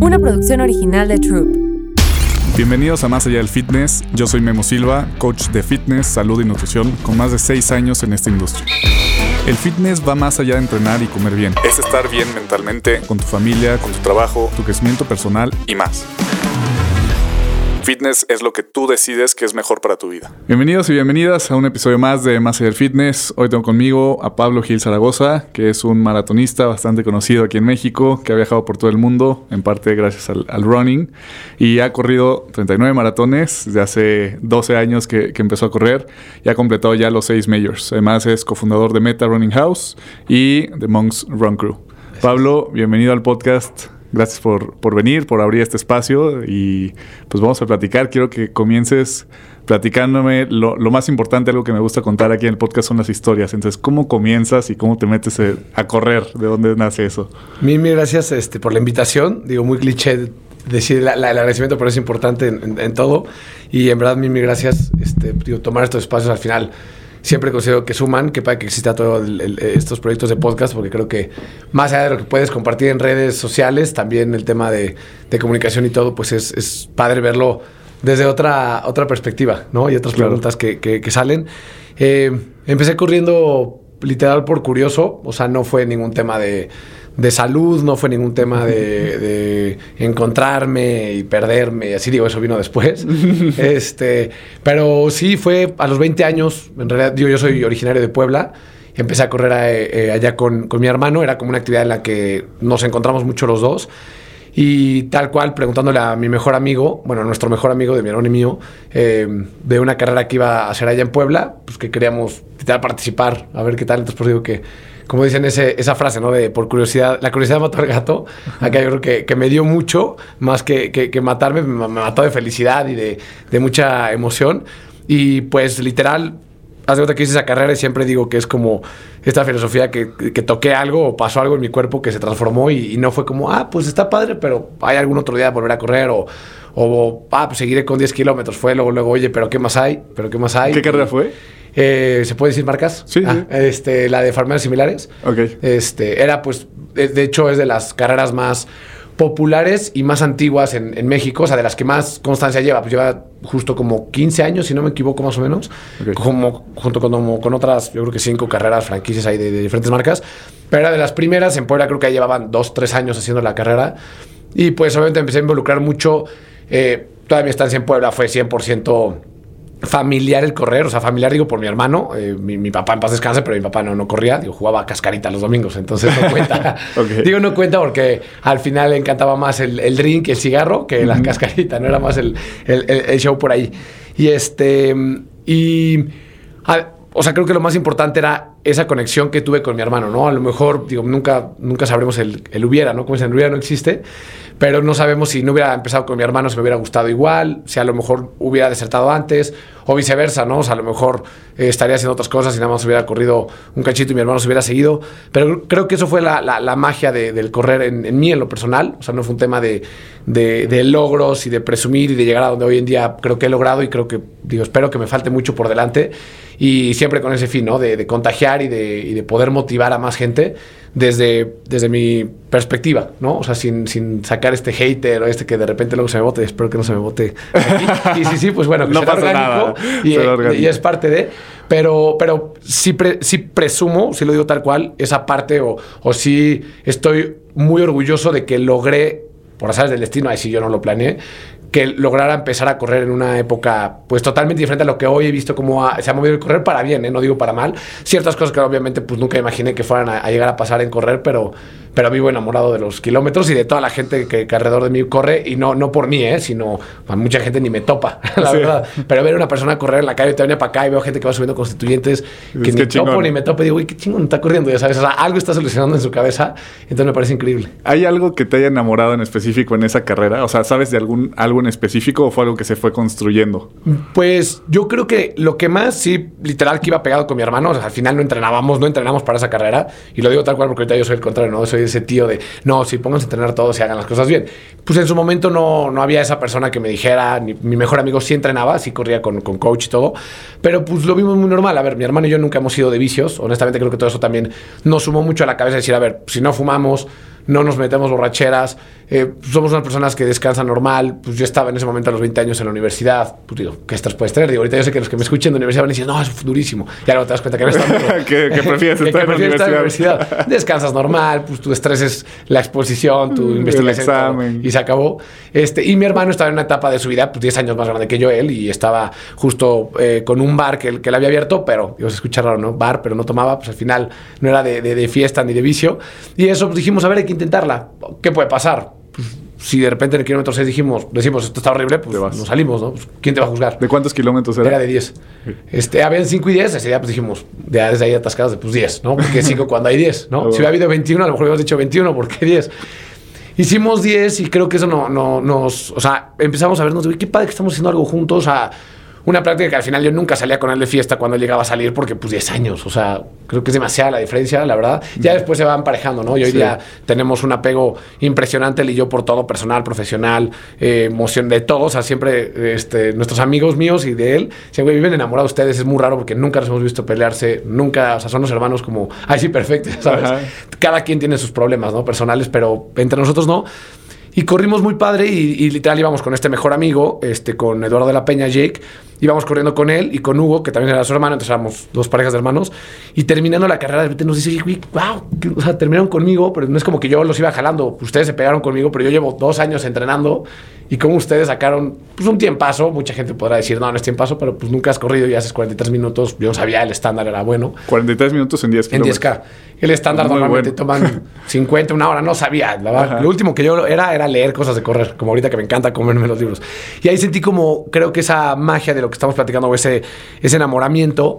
una producción original de Troop. Bienvenidos a Más Allá del Fitness. Yo soy Memo Silva, coach de fitness, salud y nutrición con más de 6 años en esta industria. El fitness va más allá de entrenar y comer bien. Es estar bien mentalmente, con tu familia, con tu trabajo, tu crecimiento personal y más. Fitness es lo que tú decides que es mejor para tu vida. Bienvenidos y bienvenidas a un episodio más de Más del Fitness. Hoy tengo conmigo a Pablo Gil Zaragoza, que es un maratonista bastante conocido aquí en México, que ha viajado por todo el mundo, en parte gracias al, al running, y ha corrido 39 maratones desde hace 12 años que, que, empezó a correr y ha completado ya los 6 majors. Además es cofundador de Meta Running House y de Monks Run Crew. Pablo, bienvenido al podcast. Gracias por, por, venir, por abrir este espacio y pues vamos a platicar. Quiero que comiences platicándome lo, lo, más importante, algo que me gusta contar aquí en el podcast son las historias. Entonces, ¿cómo comienzas y cómo te metes a correr? ¿De dónde nace eso? Mil, mil gracias este, por la invitación. Digo, muy cliché decir el agradecimiento, pero es importante en, todo. Y en verdad, mil, mil gracias. Este, digo, tomar estos espacios al final siempre considero que suman, que para que exista todos estos proyectos de podcast, porque creo que más allá de lo que puedes compartir en redes sociales, también el tema de, de comunicación y todo, pues es, es, padre verlo desde otra, otra perspectiva, ¿no? Y otras claro. preguntas que, que, que salen. Eh, empecé corriendo literal por curioso, o sea, no fue ningún tema de de salud, no fue ningún tema de, de, encontrarme y perderme, así digo, eso vino después. este, pero sí fue a los 20 años, en realidad digo, yo soy originario de Puebla, empecé a correr a, eh, allá con, con, mi hermano, era como una actividad en la que nos encontramos mucho los dos. Y tal cual, preguntándole a mi mejor amigo, bueno, nuestro mejor amigo de mi hermano y mío, eh, de una carrera que iba a hacer allá en Puebla, pues que queríamos participar, a ver qué tal. Entonces, por digo que como dicen ese, esa frase, ¿no? De por curiosidad, la curiosidad mató al gato. Acá yo creo que, que me dio mucho, más que, que, que matarme, me, me, mató de felicidad y de, de, mucha emoción. Y pues literal, hace cuenta que hice esa carrera y siempre digo que es como esta filosofía que, que toqué algo o pasó algo en mi cuerpo que se transformó y, y, no fue como, ah, pues está padre, pero hay algún otro día de volver a correr o, o ah, pues seguiré con 10 kilómetros. Fue luego, luego, oye, pero ¿qué más hay? ¿Pero qué más hay? ¿Qué carrera fue? Eh, ¿Se puede decir marcas? Sí, ah, sí. Este, la de farmacias similares. Ok. Este, era pues, de hecho es de las carreras más populares y más antiguas en, en, México, o sea, de las que más constancia lleva. Pues lleva justo como 15 años, si no me equivoco más o menos, okay. como, junto con, como, con otras, yo creo que cinco carreras, franquicias ahí de, de, diferentes marcas. Pero era de las primeras, en Puebla creo que llevaban dos, tres años haciendo la carrera. Y pues obviamente empecé a involucrar mucho. Eh, toda mi estancia en Puebla fue 100% familiar el correr, o sea, familiar digo por mi hermano, eh, mi, mi, papá en paz descanse, pero mi papá no, no corría, digo, jugaba cascarita los domingos, entonces no cuenta. okay. Digo, no cuenta porque al final le encantaba más el, el drink, el cigarro, que la cascarita, no era más el, el, el, show por ahí. Y este, y, a, o sea, creo que lo más importante era esa conexión que tuve con mi hermano, ¿no? A lo mejor, digo, nunca, nunca sabremos el, el hubiera, ¿no? Como dicen, el hubiera no existe, pero no sabemos si no hubiera empezado con mi hermano, si me hubiera gustado igual, si a lo mejor hubiera desertado antes, o viceversa, ¿no? O sea, a lo mejor eh, estaría haciendo otras cosas y nada más hubiera corrido un cachito y mi hermano se hubiera seguido. Pero creo que eso fue la, la, magia de, del correr en, en, mí, en lo personal. O sea, no fue un tema de, de, logros y de presumir y de llegar a donde hoy en día creo que he logrado y creo que, digo, espero que me falte mucho por delante. Y siempre con ese fin, ¿no? De, contagiar y y de poder motivar a más gente desde, desde mi perspectiva, ¿no? O sea, sin, sin sacar este hater o este que de repente luego se me bote, espero que no se me bote aquí. Y sí, sí, pues bueno, que no será pasa orgánico, nada. Y, orgánico. y, es parte de, pero, pero sí, pre, sí presumo, si lo digo tal cual, esa parte o, o sí estoy muy orgulloso de que logré, por azares del destino, ahí sí yo no lo planeé, que lograra empezar a correr en una época pues totalmente diferente a lo que hoy he visto cómo ha, se ha movido el correr para bien, ¿eh? no digo para mal. Ciertas cosas que obviamente pues nunca imaginé que fueran a, a, llegar a pasar en correr, pero, pero vivo enamorado de los kilómetros y de toda la gente que, que alrededor de mí corre y no, no por mí, ¿eh? sino a mucha gente ni me topa, la sí. verdad. Pero ver a una persona correr en la calle, te venía para acá y veo gente que va subiendo constituyentes que es ni que topo ni me topo y digo, uy, qué chingón está corriendo, ya sabes, o sea, algo está solucionando en su cabeza, entonces me parece increíble. ¿Hay algo que te haya enamorado en específico en esa carrera? O sea, ¿sabes de algún algo en específico o fue algo que se fue construyendo? Pues yo creo que lo que más, sí, literal, que iba pegado con mi hermano, o sea, al final no entrenábamos, no entrenamos para esa carrera, y lo digo tal cual porque ahorita yo soy el contrario, ¿no? Soy ese tío de, no, si pónganse a entrenar todos y hagan las cosas bien. Pues en su momento no, no había esa persona que me dijera, mi mejor amigo sí entrenaba, sí corría con, con coach y todo, pero pues lo vimos muy normal. A ver, mi hermano y yo nunca hemos sido de vicios, honestamente creo que todo eso también nos sumó mucho a la cabeza decir, a ver, si no fumamos, no nos metemos borracheras, eh, somos unas personas que descansan normal. Pues yo estaba en ese momento a los 20 años en la universidad. Pues digo, ¿qué estás puedes tener? Digo, ahorita yo sé que los que me escuchen de universidad van a decir, no, es durísimo. Ya luego te das cuenta que no está que, que prefieres estar, en, la universidad. Descansas normal, pues tu estrés es la exposición, tu mm, investigación. Y se acabó. Este, y mi hermano estaba en una etapa de su vida, pues 10 años más grande que yo, él, y estaba justo eh, con un bar que, que él había abierto, pero, ibas a escuchar raro, ¿no? Bar, pero no tomaba, pues al final no era de, de, de fiesta ni de vicio. Y eso, pues dijimos, a ver, que intentarla. ¿Qué puede pasar? Pues, si de repente en el kilómetro 6 dijimos, decimos, esto está horrible, pues nos salimos, ¿no? Pues, ¿Quién te va a juzgar? ¿De cuántos kilómetros era? Era de 10. Este, habían 5 y 10, ese día pues dijimos, de, desde ahí atascados de pues 10, ¿no? Porque 5 cuando hay 10, ¿no? si hubiera habido 21, a lo mejor hubiéramos dicho 21, ¿por qué 10? Hicimos 10 y creo que eso no, no, nos... O sea, empezamos a vernos, qué padre que estamos haciendo algo juntos, o sea una práctica que al final yo nunca salía con él de fiesta cuando él llegaba a salir porque pues 10 años, o sea, creo que es demasiada la diferencia, la verdad. Ya después se va emparejando, ¿no? Y hoy día tenemos un apego impresionante él y yo por todo, personal, profesional, eh, emoción de todos, o sea, siempre este, nuestros amigos míos y de él, siempre viven enamorados de ustedes, es muy raro porque nunca los hemos visto pelearse, nunca, o sea, son los hermanos como, ay, sí, perfecto, ¿sabes? Cada quien tiene sus problemas, ¿no? Personales, pero entre nosotros no. Y corrimos muy padre y, literal íbamos con este mejor amigo, este, con Eduardo de la Peña, Jake. Íbamos corriendo con él y con Hugo, que también era su hermano, entonces éramos dos parejas de hermanos. Y terminando la carrera, de repente nos dice, wow, o sea, terminaron conmigo, pero no es como que yo los iba jalando. Ustedes se pegaron conmigo, pero yo llevo dos años entrenando y como ustedes sacaron pues, un tiempazo, mucha gente podrá decir, no, no es tiempazo, pero pues nunca has corrido y haces 43 minutos. Yo sabía, el estándar era bueno. 43 minutos en 10 kilómetros. En 10K. El estándar normalmente toman 50, una hora, no sabía. lo último que yo era era leer cosas de correr, como ahorita que me encanta comerme los libros. Y ahí sentí como, creo que esa magia de lo que estamos platicando, o ese, ese enamoramiento,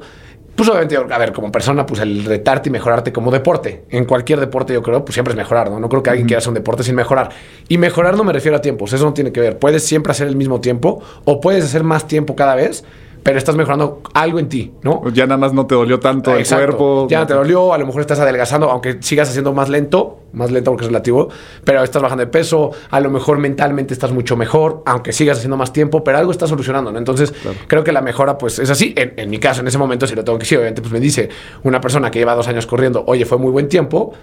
pues obviamente, a ver, como persona, pues el retarte y mejorarte como deporte. En cualquier deporte, yo creo, pues siempre es mejorar, ¿no? No creo que alguien quiera hacer un deporte sin mejorar. Y mejorar no me refiero a tiempos, eso no tiene que ver. Puedes siempre hacer el mismo tiempo o puedes hacer más tiempo cada vez pero estás mejorando algo en ti, ¿no? Ya nada más no te dolió tanto el cuerpo. Ya no te dolió, a lo mejor estás adelgazando, aunque sigas haciendo más lento, más lento porque es relativo, pero estás bajando de peso, a lo mejor mentalmente estás mucho mejor, aunque sigas haciendo más tiempo, pero algo estás solucionando, ¿no? Entonces, creo que la mejora, pues, es así. En, mi caso, en ese momento, si lo tengo que decir, obviamente, pues me dice una persona que lleva dos años corriendo, oye, fue muy buen tiempo,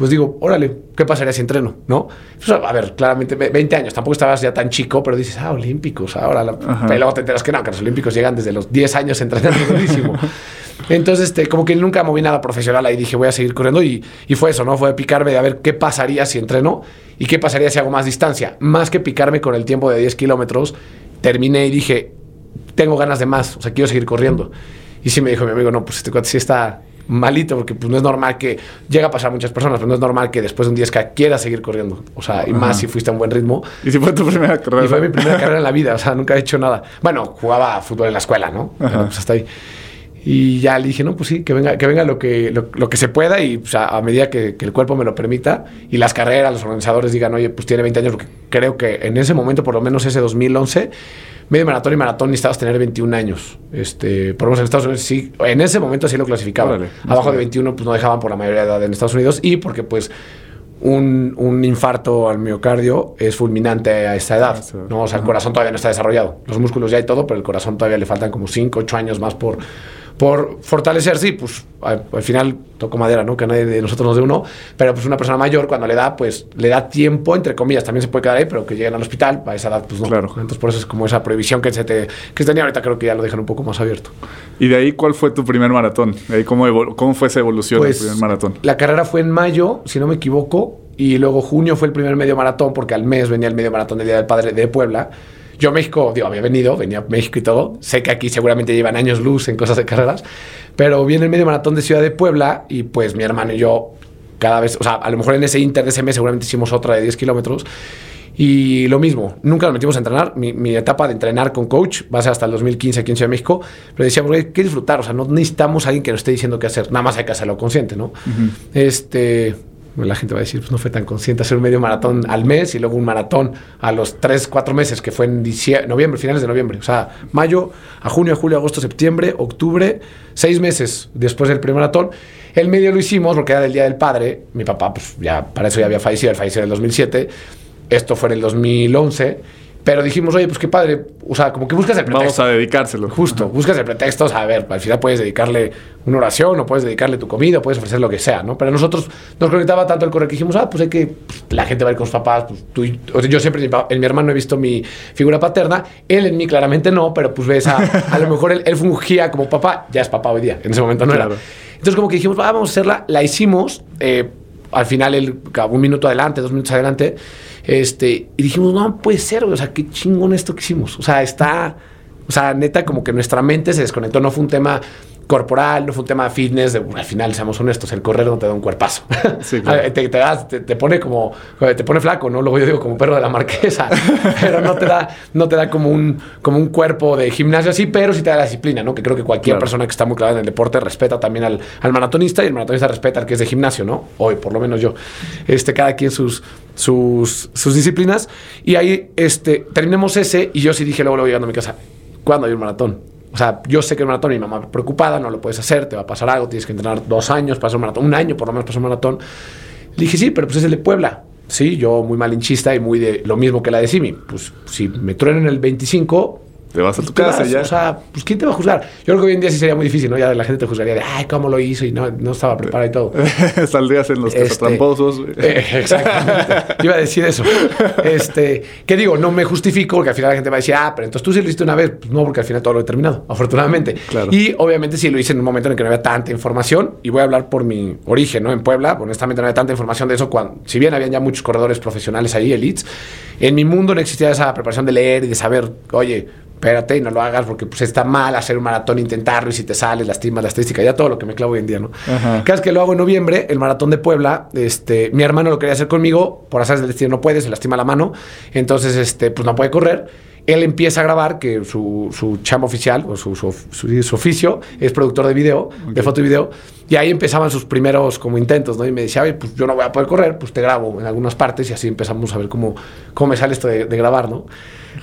pues digo, órale, ¿qué pasaría si entreno? ¿no? Pues, a ver, claramente, 20 años, tampoco estabas ya tan chico, pero dices, ah, olímpicos, ahora, la, luego te enteras que no, que los olímpicos llegan desde los 10 años entrenando durísimo. Entonces, este, como que nunca moví nada profesional ahí, dije, voy a seguir corriendo y, y fue eso, ¿no? Fue picarme de a ver qué pasaría si entreno y qué pasaría si hago más distancia. Más que picarme con el tiempo de 10 kilómetros, terminé y dije, tengo ganas de más, o sea, quiero seguir corriendo. Y sí me dijo mi amigo, no, pues este cuate sí está, malito, porque pues no es normal que llega a pasar a muchas personas, pero no es normal que después de un 10K quieras seguir corriendo. O sea, y más si fuiste a un buen ritmo. Y si fue tu primera carrera. Y fue mi primera carrera en la vida, o sea, nunca he hecho nada. Bueno, jugaba fútbol en la escuela, ¿no? pues hasta ahí. Y ya le dije, no, pues sí, que venga, que venga lo que, lo, que se pueda y a medida que, que, el cuerpo me lo permita y las carreras, los organizadores digan, oye, pues tiene 20 años, porque creo que en ese momento, por lo menos ese 2011, medio maratón y maratón necesitabas tener 21 años. Este, por lo menos en Estados Unidos sí, en ese momento así lo clasificaban. Abajo de 21 pues no dejaban por la mayoría de edad en Estados Unidos y porque pues un, un, infarto al miocardio es fulminante a esta edad. ¿no? O sea, el corazón todavía no está desarrollado. Los músculos ya hay todo, pero el corazón todavía le faltan como 5, 8 años más por, por fortalecerse y pues al, final toco madera, ¿no? Que nadie de nosotros nos dé uno, pero pues una persona mayor cuando le da, pues le da tiempo, entre comillas, también se puede quedar ahí, pero que lleguen al hospital, a esa edad pues no. Claro. Entonces por eso es como esa prohibición que se te que se tenía ahorita creo que ya lo dejan un poco más abierto. ¿Y de ahí cuál fue tu primer maratón? ¿De ahí cómo, cómo fue esa evolución del pues, primer maratón? La carrera fue en mayo, si no me equivoco, y luego junio fue el primer medio maratón porque al mes venía el medio maratón del Día del Padre de Puebla. Yo México, digo, había venido, venía a México y todo. Sé que aquí seguramente llevan años luz en cosas de carreras, pero viene el medio maratón de Ciudad de Puebla y pues mi hermano y yo cada vez, o sea, a lo mejor en ese inter de ese mes seguramente hicimos otra de 10 kilómetros. Y lo mismo, nunca nos metimos a entrenar. Mi, etapa de entrenar con coach va a ser hasta el 2015 aquí en Ciudad de México. Pero decíamos, hay que disfrutar. O sea, no necesitamos a alguien que nos esté diciendo qué hacer. Nada más hay que hacerlo consciente, ¿no? Este, la gente va a decir, pues no fue tan consciente hacer un medio maratón al mes y luego un maratón a los 3, 4 meses, que fue en noviembre, finales de noviembre. O sea, mayo, a junio, julio, agosto, septiembre, octubre, seis meses después del primer maratón. El medio lo hicimos porque era del Día del Padre. Mi papá, pues ya para eso ya había fallecido, él falleció en el 2007. Esto fue en el 2011. Pero dijimos, oye, pues qué padre. O sea, como que buscas el pretexto. Vamos a dedicárselo. Justo, buscas el pretexto. O sea, a ver, al final puedes dedicarle una oración o puedes dedicarle tu comida o puedes ofrecer lo que sea, ¿no? Pero nosotros nos conectaba tanto el correr que dijimos, ah, pues hay que. pues, la gente va a ir con sus papás. Pues, tú y- o sea, yo siempre en mi, hermano he visto mi figura paterna. Él en mí claramente no, pero pues ves a. A lo mejor él, él fungía como papá. Ya es papá hoy día. En ese momento no Claro. era. Entonces, como que dijimos, "Va, vamos a hacerla. La hicimos. eh, al final, él, un minuto adelante, dos minutos adelante. Este, y dijimos, no puede ser, o sea, qué chingón esto que hicimos. O sea, está, o sea, neta, como que nuestra mente se desconectó. No fue un tema corporal, no fue un tema de fitness. de- al final, seamos honestos, el correr no te da un cuerpazo. Sí, claro. te, te das- te- te pone como, te pone flaco, ¿no? Luego yo digo como perro de la marquesa, pero no te da, no te da como un, como un cuerpo de gimnasio así, pero sí te da la disciplina, ¿no? Que creo que cualquier Claro. persona que está muy clavada en el deporte respeta también al, al maratonista y el maratonista respeta al que es de gimnasio, ¿no? Hoy, por lo menos yo. Este, cada quien sus, sus, sus disciplinas. Y ahí este, terminamos ese y yo sí dije luego, luego llegando a mi casa, ¿cuándo hay un maratón? O sea, yo sé que el maratón, mi mamá preocupada, no lo puedes hacer, te va a pasar algo, tienes que entrenar dos años para hacer un maratón, un año por lo menos para hacer un maratón. Le dije, sí, pero pues es el de Puebla. Sí, yo muy malinchista y muy de lo mismo que la de Simi. Pues si me truenan el 25, Te vas a tu pues, te casa vas. ya. O sea, pues ¿quién te va a juzgar? Yo creo que hoy en día sí sería muy difícil, ¿no? Ya la gente te juzgaría de, ay, ¿cómo lo hizo? Y no, no estaba preparado y todo. Saldrías en los Este, tramposos. eh, exactamente. Yo iba a decir eso. Este, que digo, no me justifico porque al final la gente va a decir, ah, pero entonces tú sí lo hiciste una vez. Pues no, porque al final todo lo he terminado, afortunadamente. Claro. Y obviamente sí lo hice en un momento en el que no había tanta información. Y voy a hablar por mi origen, ¿no? En Puebla, honestamente no había tanta información de eso. Cuando, si bien habían ya muchos corredores profesionales ahí, elites, en mi mundo no existía esa preparación de leer y de saber, oye, espérate y no lo hagas porque pues está mal hacer un maratón, intentarlo y si te sales, lastimas la estadística, ya todo lo que me clavo hoy en día, ¿no? Cada vez que lo hago en noviembre, el maratón de Puebla, este, mi hermano lo quería hacer conmigo, por azares del destino no puede, se lastima la mano, entonces, este, pues no puede correr. Él empieza a grabar, que su, su chamba oficial, o su, su, su- oficio, es productor de video, de foto y video, y ahí empezaban sus primeros como intentos, ¿no? Y me decía, oye, pues yo no voy a poder correr, pues te grabo en algunas partes, y así empezamos a ver cómo, cómo me sale esto de, de grabar, ¿no?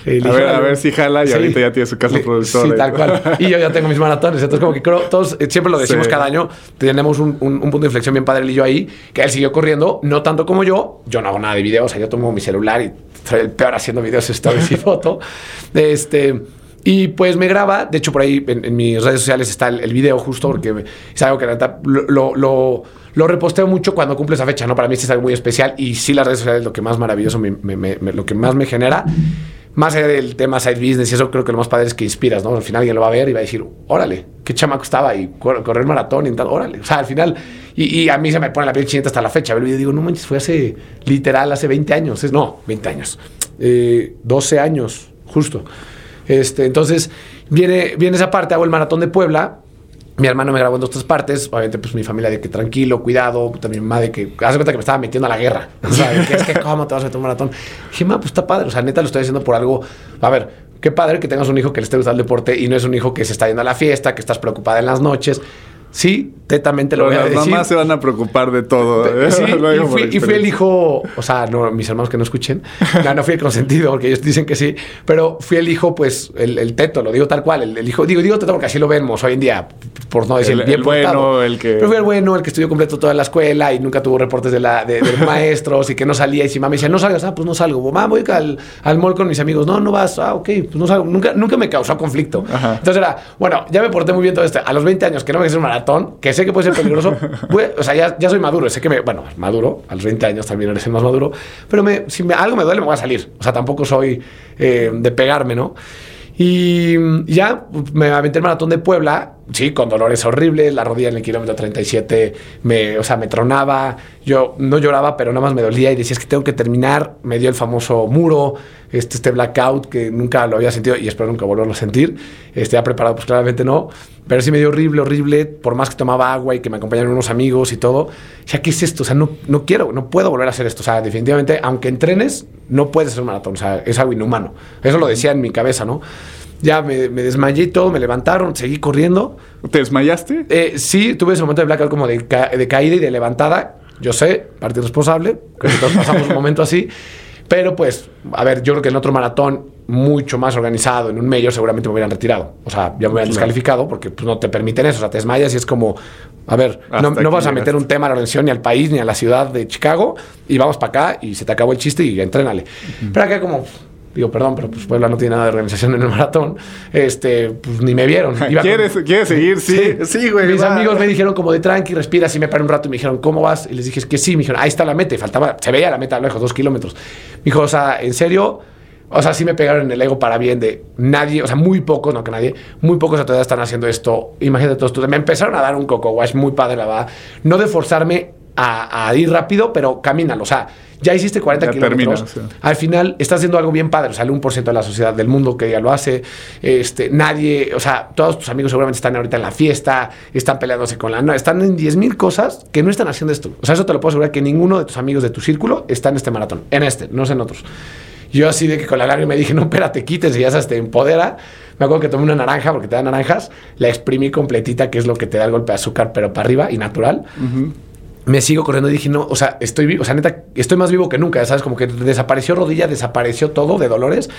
Eh, A ver, a ver si jala y ahorita ya tiene su casa Sí, productora Sí, tal cual. Y yo ya tengo mis maratones. Entonces, como que creo, todos, eh, siempre lo decimos Sí. cada año, tenemos un, un- un punto de inflexión bien padre él y yo ahí, que él siguió corriendo, no tanto como yo. Yo no hago nada de video, o sea, yo tomo mi celular y soy el peor haciendo videos, stories y foto. Este. Y pues me graba, de hecho por ahí en, en mis redes sociales está el, el video justo porque me- es algo que la lo, lo, lo- reposteo mucho cuando cumple esa fecha, ¿no? Para mí sí es algo muy especial y sí las redes sociales es lo que más maravilloso, me- me- lo que más me genera. Más allá del tema side business y eso creo que lo más padre es que inspiras, ¿no? Al final alguien lo va a ver y va a decir, órale, qué chamaco estaba y cor- correr maratón y tal, órale. O sea, al final, y, a mí se me pone la piel chinita hasta la fecha. Ver el video digo, no manches, fue hace literal, hace 20 años. Es, no, 20 años. Eh, 12 años, justo. Este, entonces, viene, viene esa parte, hago el maratón de Puebla. Mi hermano me grabó en dos tres partes. Obviamente, pues mi familia de que tranquilo, cuidado. También mi mamá de que hace cuenta que me estaba metiendo a la guerra. O sea, que es que cómo te vas a meter un maratón. Dije, ma, pues está padre. O sea, neta lo estoy haciendo por algo. A ver, qué padre que tengas un hijo que le esté gustando el deporte y no es un hijo que se está yendo a la fiesta, que estás preocupada en las noches. Sí, tetamente lo Pero voy a las decir. mamás se van a preocupar de todo. ¿eh? Sí, y fui, y fui el hijo, o sea, no, mis hermanos que no escuchen, no, no fui el consentido porque ellos dicen que sí, pero fui el hijo, pues, el, el teto, lo digo tal cual, el, el hijo, digo, digo teto porque así lo vemos hoy en día, por no decir El- bien el bueno, el que- Pero fui el bueno, el que estudió completo toda la escuela y nunca tuvo reportes de, la, de, de maestros y que no salía y si mamá me decía, no salgas, ah, pues no salgo, mamá, voy al, al mall con mis amigos, no, no vas, ah, ok, pues no salgo, nunca, nunca me causó conflicto. Ajá. Entonces era, bueno, ya me porté muy bien todo esto. A los 20 años que no me hice un maratón, que sé que puede ser peligroso, o sea, ya, ya soy maduro, sé que me, bueno, maduro, a los 20 años también eres el más maduro, pero me, si me- algo me duele, me voy a salir. O sea, tampoco soy eh, de pegarme, ¿no? Y ya me aventé el maratón de Puebla, sí, con dolores horribles, la rodilla en el kilómetro 37 me, o sea, me tronaba, yo no lloraba, pero nada más me dolía y decía, que tengo que terminar, me dio el famoso muro, este, este blackout que nunca lo había sentido y espero nunca volverlo a sentir, este, ya preparado, pues claramente no, pero sí me dio horrible, horrible, por más que tomaba agua y que me acompañaron unos amigos y todo, sea, ¿qué es esto? O sea, no, no quiero, no puedo volver a hacer esto, o sea, definitivamente, aunque entrenes, no puedes hacer un maratón, o sea, es algo inhumano, eso lo decía en mi cabeza, ¿no? Ya me, me desmayé y todo, me levantaron, seguí corriendo. ¿Te desmayaste? Eh, sí, tuve ese momento de blackout como de, ca- de caída y de levantada. Yo sé, parte responsable, que todos pasamos un momento así. Pero pues, a ver, yo creo que en otro maratón mucho más organizado, en un medio, seguramente me hubieran retirado. O sea, ya me hubieran descalificado porque pues, no te permiten eso. O sea, te desmayas y es como, a ver, no, no vas a meter un tema a la organización, ni al país, ni a la ciudad de Chicago, y vamos para acá y se te acabó el chiste y entrénale. Pero acá como, Digo, perdón, pero pues Puebla no tiene nada de organización en el maratón. Este, pues ni me vieron. Iba con- ¿Quieres, ¿Quieres seguir? Sí, sí, güey. Mis va. amigos me dijeron como de tranqui, respira, así me paré un rato y me dijeron, ¿cómo vas? Y les dije, es que sí, me dijeron, ahí está la meta. Y faltaba, se veía la meta a lo lejos, dos kilómetros. Me dijo, o sea, en serio, o sea, sí me pegaron en el ego para bien de nadie, o sea, muy pocos, no que nadie, muy pocos a todavía están haciendo esto. Imagínate todos tú. Me empezaron a dar un coco wash muy padre, la verdad. No de forzarme a, a ir rápido, pero camínalo. O sea, ya hiciste 40 Ya kilómetros. termina. Al final estás haciendo algo bien padre. O sea, el 1% de la sociedad del mundo que ya lo hace. Este, nadie, o sea, todos tus amigos seguramente están ahorita en la fiesta, están peleándose con la. No, están en 10.000 cosas que no están haciendo esto. O sea, eso te lo puedo asegurar que ninguno de tus amigos de tu círculo está en este maratón. En este, no sé en otros. Yo así de que con la larga me dije, no, espérate, quítese, ya sabes, te empodera. Me acuerdo que tomé una naranja, porque te dan naranjas, la exprimí completita, que es lo que te da el golpe de azúcar, pero para arriba y natural. Me sigo corriendo y dije, no, o sea, estoy vivo, o sea, neta, estoy más vivo que nunca, ¿sabes? Como que desapareció rodilla, desapareció todo de dolores.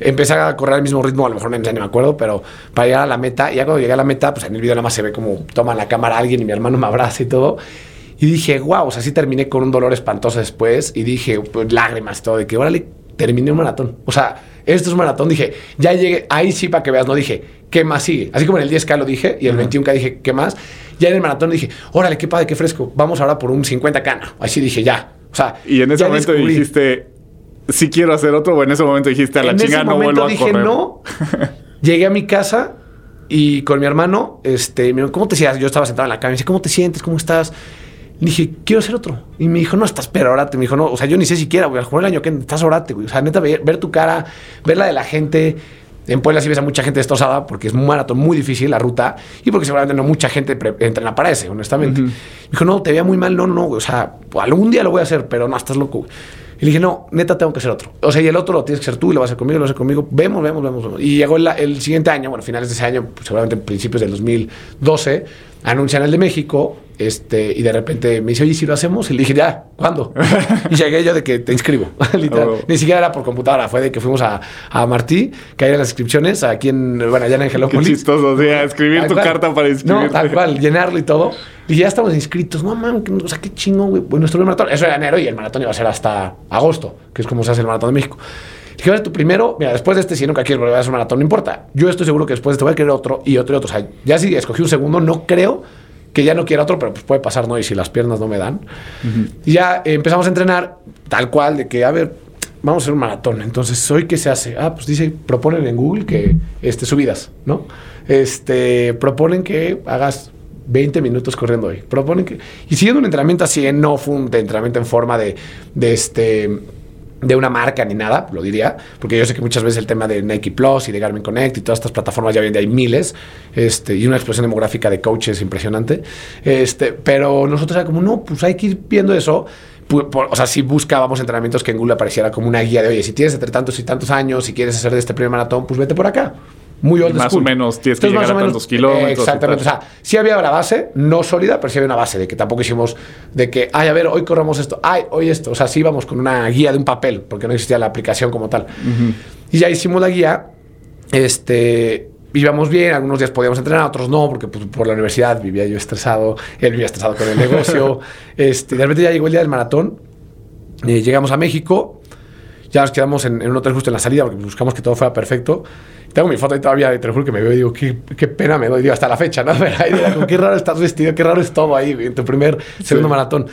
Empecé a correr al mismo ritmo, a lo mejor ni me acuerdo, pero para llegar a la meta, y ya cuando llegué a la meta, pues en el video nada más se ve como toma la cámara alguien y mi hermano me abraza y todo. Y dije, wow, o sea, sí terminé con un dolor espantoso después. Y dije, pues lágrimas y todo, de que órale, terminé un maratón. O sea, esto es un maratón. Dije, ya llegué, ahí sí para que veas, no dije, ¿qué más sigue? Así como en el 10K lo dije y el 21K dije, ¿qué más? Ya en el maratón dije, órale, qué padre, qué fresco. Vamos ahora por un 50K. ¿no? Así dije, ya. O sea, Y en ese momento descubrí. dijiste, sí quiero hacer otro, o en ese momento dijiste, a la en chingada no vuelvo a dije correr. no. Llegué a mi casa y con mi hermano, este, me dijo, ¿cómo te sientes? Yo estaba sentado en la cama y me dice, ¿cómo te sientes? ¿Cómo estás? Le dije, quiero hacer otro. Y me dijo, no, estás pero orate. Me dijo, no, o sea, yo ni sé siquiera, güey, al jugar el año que estás orate, güey. O sea, neta, ver, ver tu cara, ver la de la gente. En Puebla sí ves a mucha gente destrozada porque es un maratón muy difícil la ruta y porque seguramente no mucha gente entrena para ese, honestamente. Me dijo, no, te veía muy mal, no, no, o sea, algún día lo voy a hacer, pero no, estás loco. Y le dije, no, neta, tengo que hacer otro. O sea, y el otro lo tienes que hacer tú y lo vas a hacer conmigo, lo vas a hacer conmigo. Vemos, vemos, vemos. vemos. Y llegó el, el siguiente año, bueno, finales de ese año, pues, seguramente principios del 2012, anuncian el de México. Este, y de repente me dice, oye, si lo hacemos, y le dije, ya, ¿cuándo? y llegué yo de que te inscribo, literal. Oh. Ni siquiera era por computadora, fue de que fuimos a, a Martí, que hay en las inscripciones, aquí en, bueno, allá en Qué Angelópolis. chistoso, o sea, escribir Tal tu cual. carta para inscribirte. No, tal cual, llenarlo y todo. Y ya estamos inscritos. No, mames, o sea, qué chingón, güey. Bueno, nuestro primer maratón. Eso era enero y el maratón iba a ser hasta agosto, que es como se hace el maratón de México. Dije, "Vale, tu primero, mira, después de este, si nunca quieres volver a hacer un maratón, no importa. Yo estoy seguro que después de este voy a querer otro y otro y otro. O sea, ya si escogí un segundo, no creo que ya no quiera otro, pero pues puede pasar, ¿no? Y si las piernas no me dan. Y ya eh, empezamos a entrenar tal cual, de que, a ver, vamos a hacer un maratón. Entonces, ¿hoy qué se hace? Ah, pues dice, proponen en Google que este, subidas, ¿no? Este, proponen que hagas 20 minutos corriendo hoy. Proponen que. Y siguiendo un entrenamiento así, no fue un entrenamiento en forma de, de este de una marca ni nada, lo diría, porque yo sé que muchas veces el tema de Nike Plus y de Garmin Connect y todas estas plataformas ya hoy en día hay miles, este, y una explosión demográfica de coaches impresionante, este, pero nosotros era como, no, pues hay que ir viendo eso, o sea, si buscábamos entrenamientos que en Google apareciera como una guía de, oye, si tienes entre tantos y tantos años, si quieres hacer de este primer maratón, pues vete por acá. Muy old Más school. o menos tienes que Entonces, llegar a tantos kilómetros y Exactamente. O sea, sí había la base, no sólida, pero sí había una base de que tampoco hicimos de que, ay, a ver, hoy corremos esto, ay, hoy esto. O sea, sí íbamos con una guía de un papel, porque no existía la aplicación como tal. Y ya hicimos la guía, este, íbamos bien, algunos días podíamos entrenar, otros no, porque pues, por la universidad vivía yo estresado, él vivía estresado con el negocio. este, de repente ya llegó el día del maratón, eh, llegamos a México, ya nos quedamos en, en un hotel justo en la salida porque buscamos que todo fuera perfecto. Tengo mi foto ahí todavía, y te juro que me veo y digo, qué, qué pena me doy, digo, hasta la fecha, ¿no? Pero ahí qué raro estás vestido, qué raro es todo ahí en tu primer, segundo maratón.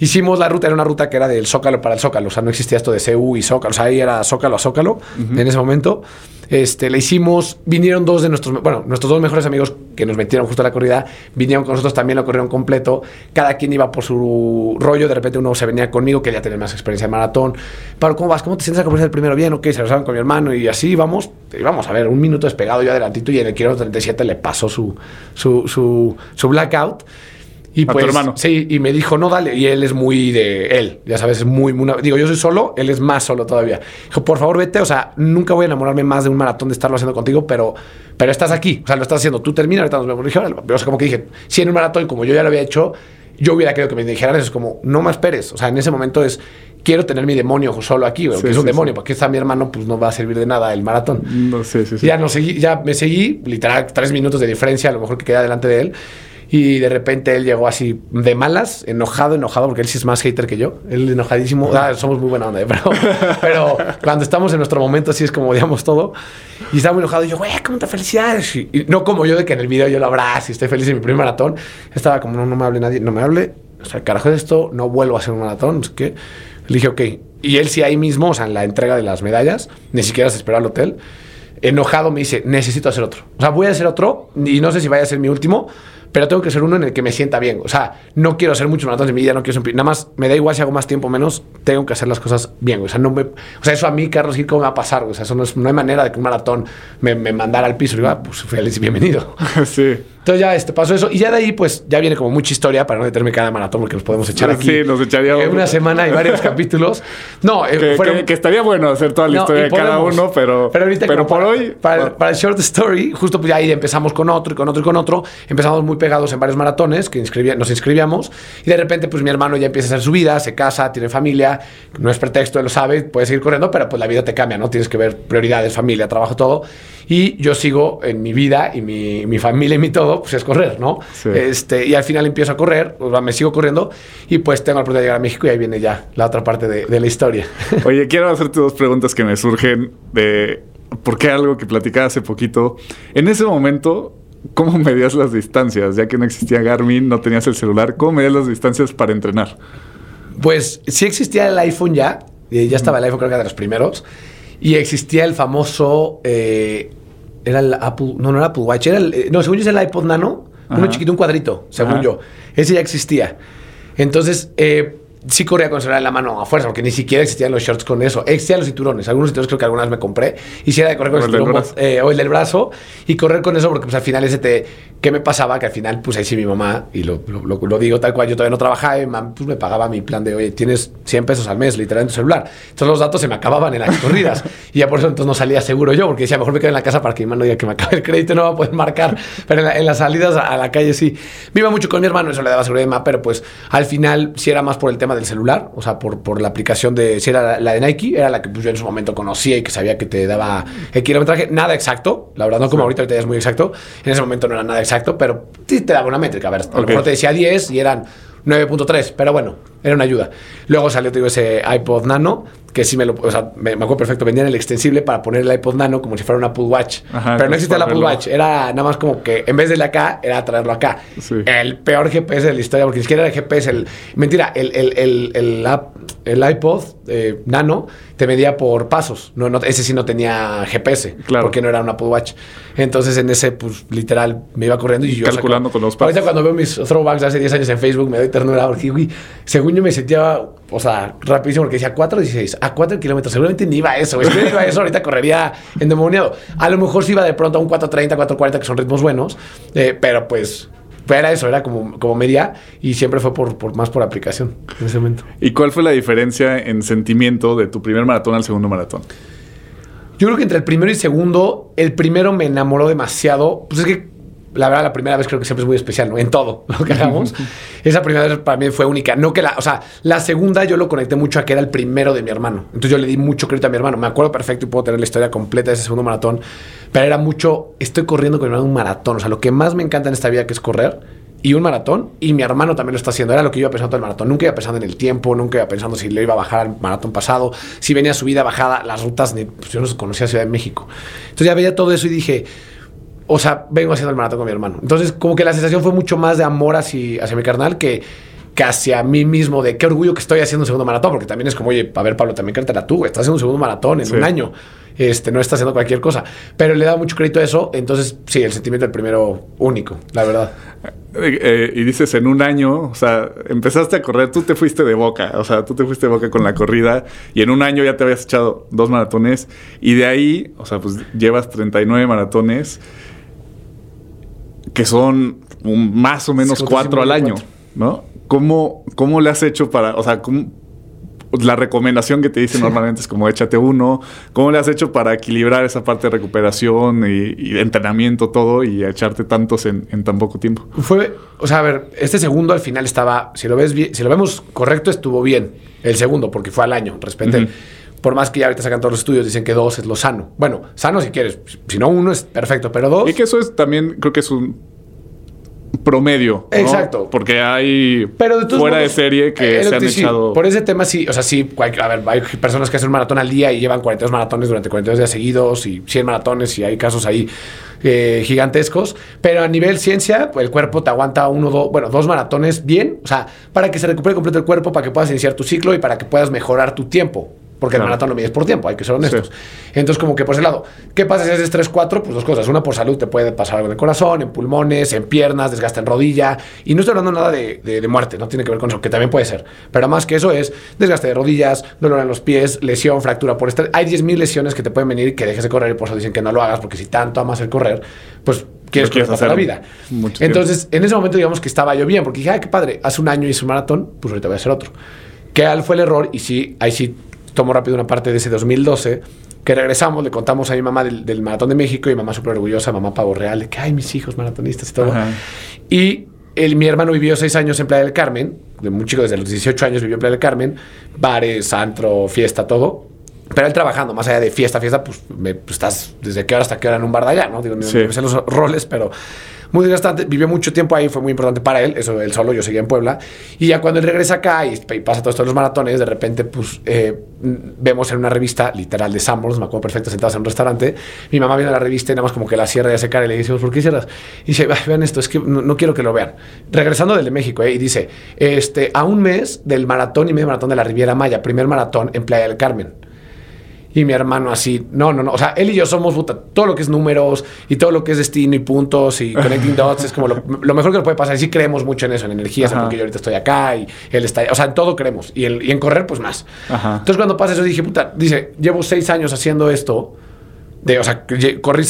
Hicimos la ruta, era una ruta que era del Zócalo para el Zócalo, o sea, no existía esto de CU y Zócalo, o sea, ahí era Zócalo a Zócalo en ese momento. Este, le hicimos, vinieron dos de nuestros, bueno, nuestros dos mejores amigos que nos metieron justo a la corrida, vinieron con nosotros también, lo corrieron completo. Cada quien iba por su rollo, de repente uno se venía conmigo, que ya tenía más experiencia en maratón. Pablo, ¿cómo vas? ¿Cómo te sientes a correr el primero? Bien, ok, se rezaban con mi hermano y así íbamos, íbamos a ver, un minuto despegado yo adelantito y en el kilómetro 37 le pasó su, su, su, su blackout. Y ¿A tu pues, hermano? Sí, y me dijo, no, dale. Y él es muy de él, ya sabes, es muy, muy. Digo, yo soy solo, él es más solo todavía. Dijo, por favor, vete. O sea, nunca voy a enamorarme más de un maratón de estarlo haciendo contigo, pero, pero estás aquí. O sea, lo estás haciendo. Tú termina, ahorita nos vemos. Dije. Pero, o sea, como que dije, si en un maratón, como yo ya lo había hecho, yo hubiera querido que me dijeran eso. Es como, no me esperes. O sea, en ese momento es, quiero tener mi demonio solo aquí, Sí, que es un sí, demonio, sí. porque está mi hermano, pues no va a servir de nada el maratón. No sé, sí, sí. Ya, no seguí, ya me seguí, literal, tres minutos de diferencia, a lo mejor que quedé delante de él. Y de repente él llegó así de malas, enojado, enojado, porque él sí es más hater que yo. Él enojadísimo. Ah, somos muy buena onda, ¿eh? pero, pero cuando estamos en nuestro momento así es como odiamos todo. Y estaba muy enojado. Y yo, güey, ¿cómo te felicidades? Y, no como yo de que en el video yo lo abrazo y estoy feliz en mi primer maratón. Estaba como, no, no me hable nadie, no me hable. O sea, carajo de esto, no vuelvo a hacer un maratón. Es que le dije, ok. Y él sí ahí mismo, o sea, en la entrega de las medallas, ni siquiera se esperó al hotel enojado me dice, necesito hacer otro. O sea, voy a hacer otro y no sé si vaya a ser mi último, pero tengo que ser uno en el que me sienta bien. O sea, no quiero hacer muchos maratones en mi vida, no quiero ser, nada más me da igual si hago más tiempo o menos, tengo que hacer las cosas bien. O sea, no me, o sea, eso a mí, Carlos Gil, ¿cómo me va a pasar? O sea, eso no, es, no hay manera de que un maratón me, me mandara al piso y diga, ah, pues feliz y bienvenido. sí. Entonces ya este, pasó eso. Y ya de ahí, pues, ya viene como mucha historia para no meterme cada maratón, porque nos podemos echar aquí. Sí, nos echaría una semana y varios capítulos. No, eh, que, estaría bueno hacer toda la historia de cada uno, pero, pero, ahorita pero por hoy. Para, el short story, justo pues ahí empezamos con otro y con otro y con otro. Empezamos muy pegados en varios maratones que nos inscribíamos. Y de repente, pues mi hermano ya empieza a hacer su vida, se casa, tiene familia. No es pretexto, él lo sabe, puede seguir corriendo, pero pues la vida te cambia, ¿no? Tienes que ver prioridades, familia, trabajo, todo. Y yo sigo en mi vida y mi, mi familia y mi todo, pues es correr, ¿no? Este, y al final empiezo a correr, me sigo corriendo y pues tengo la oportunidad de llegar a México y ahí viene ya la otra parte de, de la historia. Oye, quiero hacerte dos preguntas que me surgen de por qué algo que platicaba hace poquito. En ese momento, ¿cómo medías las distancias? Ya que no existía Garmin, no tenías el celular, ¿cómo medías las distancias para entrenar? Pues sí existía el iPhone ya, ya estaba el iPhone creo que de los primeros, y existía el famoso eh, era el Apple, no, no era Apple Watch, era el, eh, no, según yo es el iPod Nano, uno chiquito, un cuadrito, según yo. Ese ya existía. Entonces, eh, sí corría con el celular en la mano a fuerza, porque ni siquiera existían los shorts con eso. Existían los cinturones. Algunos cinturones creo que algunas me compré. Hiciera de correr con el, cinturón eh, o el del brazo y correr con eso, porque pues al final ese te. ¿Qué me pasaba? Que al final, pues ahí sí mi mamá, y lo, lo, digo tal cual, yo todavía no trabajaba, y pues me pagaba mi plan de, oye, tienes 100 pesos al mes, literal, en tu celular. Entonces los datos se me acababan en las corridas. y ya por eso entonces no salía seguro yo, porque decía, mejor me quedo en la casa para que mi hermano diga que me acabe el crédito, no va a poder marcar. Pero en, las salidas a, la calle sí. Iba mucho con mi hermano, eso le daba seguridad más, pero pues al final sí era más por el tema del celular, o sea, por, por la aplicación de, si era la, de Nike, era la que pues, yo en su momento conocía y que sabía que te daba el kilometraje. Nada exacto, la verdad, no como ahorita, ahorita ya es muy exacto. En ese momento no era nada exacto, pero sí te daba una métrica. A ver, a lo mejor te decía 10 y eran 9.3, pero bueno, era una ayuda. Luego salió, te digo, ese iPod Nano, que sí me lo, o sea, me, acuerdo perfecto, vendían el extensible para poner el iPod Nano como si fuera una Apple Watch. pero no existía el Apple Watch, era nada más como que en vez de acá, era traerlo acá. El peor GPS de la historia, porque ni siquiera era el GPS, el, mentira, el, el, el, el, el iPod eh, Nano te medía por pasos. No, no, ese sí no tenía GPS, claro. porque no era un Apple Watch. Entonces en ese, pues literal, me iba corriendo y yo... Calculando con los pasos. Ahorita cuando veo mis throwbacks de hace 10 años en Facebook, me doy ternura porque, uy, según yo me sentía, o sea, rapidísimo, porque decía 4.16 a 4 kilómetros. Seguramente ni iba a eso. Si no iba a eso, ahorita correría endemoniado. A lo mejor sí iba de pronto a un 4.30, 4.40, que son ritmos buenos, eh, pero pues era eso, era como, como media y siempre fue por, por, más por aplicación en ese momento. ¿Y cuál fue la diferencia en sentimiento de tu primer maratón al segundo maratón? Yo creo que entre el primero y segundo, el primero me enamoró demasiado. Pues es que la verdad, la primera vez creo que siempre es muy especial, ¿no? En todo lo que hagamos. Esa primera vez para mí fue única. No que la, o sea, la segunda yo lo conecté mucho a que era el primero de mi hermano. Entonces yo le di mucho crédito a mi hermano. Me acuerdo perfecto y puedo tener la historia completa de ese segundo maratón. Pero era mucho, estoy corriendo con mi hermano un maratón. O sea, lo que más me encanta en esta vida que es correr y un maratón. Y mi hermano también lo está haciendo. Era lo que yo iba pensando todo el maratón. Nunca iba pensando en el tiempo, nunca iba pensando si le iba a bajar al maratón pasado, si venía subida, bajada, las rutas. Ni, pues yo no conocía Ciudad de México. Entonces ya veía todo eso y dije o sea, vengo haciendo el maratón con mi hermano. Entonces, como que la sensación fue mucho más de amor hacia, hacia mi carnal que, que hacia mí mismo, de qué orgullo que estoy haciendo un segundo maratón, porque también es como, oye, a ver, Pablo, también créetela tú, estás haciendo un segundo maratón en un año. Este, no estás haciendo cualquier cosa. Pero le da mucho crédito a eso, entonces sí, el sentimiento del primero único, la verdad. Eh, eh, y dices, en un año, o sea, empezaste a correr, tú te fuiste de boca, o sea, tú te fuiste de boca con la corrida y en un año ya te habías echado dos maratones y de ahí, o sea, pues llevas 39 maratones que son más o menos cuatro al año, ¿no? ¿Cómo, ¿Cómo le has hecho para, o sea, la recomendación que te dicen normalmente es como échate uno. ¿Cómo le has hecho para equilibrar esa parte de recuperación y, entrenamiento, todo, y echarte tantos en, tan poco tiempo? Fue, o sea, a ver, este segundo al final estaba, si lo ves bien, si lo vemos correcto, estuvo bien. El segundo, porque fue al año, respecto por más que ya ahorita sacan todos los estudios, dicen que dos es lo sano. Bueno, sano si quieres, si no uno es perfecto, pero dos... Y que eso es también, creo que es un promedio. ¿no? Exacto. Porque hay Pero de fuera modos, de serie que se han sí, echado. Por ese tema sí, o sea, sí, a ver, hay personas que hacen un maratón al día y llevan 42 maratones durante 42 días seguidos y 100 maratones y hay casos ahí eh, gigantescos. Pero a nivel ciencia, pues, el cuerpo te aguanta uno, dos, bueno, dos maratones bien, o sea, para que se recupere completo el cuerpo, para que puedas iniciar tu ciclo y para que puedas mejorar tu tiempo. Porque el Claro. maratón lo mides por tiempo, hay que ser honestos. Sí. Entonces, como que por ese lado, ¿qué pasa si haces 3, 4? Pues dos cosas. Una, por salud te puede pasar algo en el corazón, en pulmones, en piernas, desgaste en rodilla. Y no estoy hablando nada de, de- de muerte, no tiene que ver con eso, que también puede ser. Pero más que eso es desgaste de rodillas, dolor en los pies, lesión, fractura por estrés. Hay 10.000 lesiones que te pueden venir que dejes de correr y por eso dicen que no lo hagas, porque si tanto amas el correr, pues quieres quieres toda la hacer vida. mucho tiempo. Entonces, en ese momento, digamos que estaba yo bien, porque dije, ay, qué padre, hace un año hice un maratón, pues ahorita voy a hacer otro. Al fue el error, y sí, ahí sí tomo rápido una parte de ese 2012, que regresamos, le contamos a mi mamá del, del Maratón de México, y mi mamá súper orgullosa, mamá pavo real, de que, ay, mis hijos maratonistas y todo. Ajá. Y el, mi hermano vivió seis años en Playa del Carmen, de muy chico, desde los 18 años vivió en Playa del Carmen, bares, antro, fiesta, todo. Pero él trabajando, más allá de fiesta, fiesta, pues, me- pues, estás desde qué hora hasta qué hora en un bar de allá, ¿no? Digo, me sé los roles, pero muy desgastante. Vivió mucho tiempo ahí, fue muy importante para él. Eso, él solo, yo seguía en Puebla. Y ya cuando él regresa acá y, pasa todo esto los maratones, de repente, pues, eh, vemos en una revista, literal, de Sambors, me acuerdo perfecto, sentados en un restaurante. Mi mamá viene a la revista y nada más como que la cierra y hace y le decimos, ¿por qué cierras? Y dice, "Ay, vean esto, es que no, no quiero que lo vean. Regresando del de México, ¿eh? y dice, este, a un mes del maratón y medio maratón de la Riviera Maya, primer maratón en Playa del Carmen. Y mi hermano así, no, no, no. O sea, él y yo somos puta, todo lo que es números y todo lo que es destino y puntos y connecting dots es como lo, lo mejor que nos puede pasar. Y sí creemos mucho en eso, en energías, porque yo ahorita estoy acá y él está. O sea, en todo creemos. Y, el- y en correr, pues más. Ajá. Entonces, cuando pasa eso, dije, puta, dice, llevo seis años haciendo esto. De, o sea, corrí,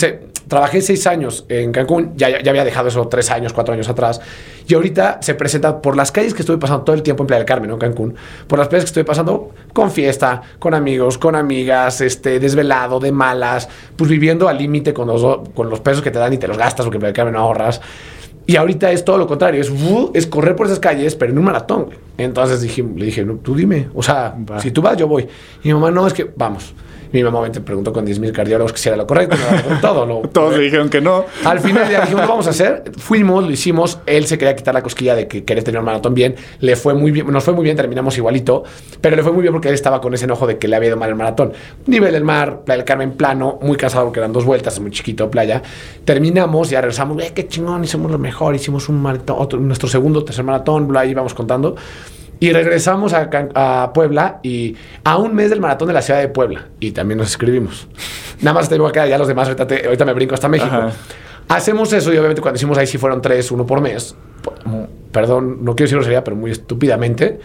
trabajé seis años en Cancún, ya, ya, había dejado eso tres años, cuatro años atrás, y ahorita se presenta por las calles que estuve pasando todo el tiempo en Playa del Carmen, ¿no? En Cancún, por las calles que estoy pasando con fiesta, con amigos, con amigas, este, desvelado, de malas, pues viviendo al límite con los, con los pesos que te dan y te los gastas porque en Playa del Carmen no ahorras. Y ahorita es todo lo contrario, es, ¡uh! es correr por esas calles, pero en un maratón. Entonces dije, le dije, no, tú dime, o sea, Va. si tú vas, yo voy. Y mi mamá, no, es que vamos. Mi mamá obviamente preguntó con 10.000 cardiólogos que si era lo correcto, no, todo. Todos le dijeron que no. al final ya dijimos, lo vamos a hacer. Fuimos, lo hicimos. Él se quería quitar la cosquilla de que quería tener un maratón bien. Le fue muy bien, nos fue muy bien, terminamos igualito. Pero le fue muy bien porque él estaba con ese enojo de que le había ido mal el maratón. Nivel del mar, Playa del Carmen plano, muy cansado porque eran dos vueltas, muy chiquito playa. Terminamos, ya regresamos, "Güey, qué chingón, hicimos lo mejor, hicimos un maratón, otro- nuestro segundo, tercer maratón, bla, ahí íbamos contando. Y regresamos a, a Puebla y a un mes del maratón de la ciudad de Puebla. Y también nos escribimos. Nada más te digo acá, ya los demás, ahorita, te- ahorita me brinco hasta México. Ajá. Hacemos eso y obviamente cuando hicimos ahí sí fueron tres, uno por mes. Perdón, no quiero decir grosería, pero muy estúpidamente.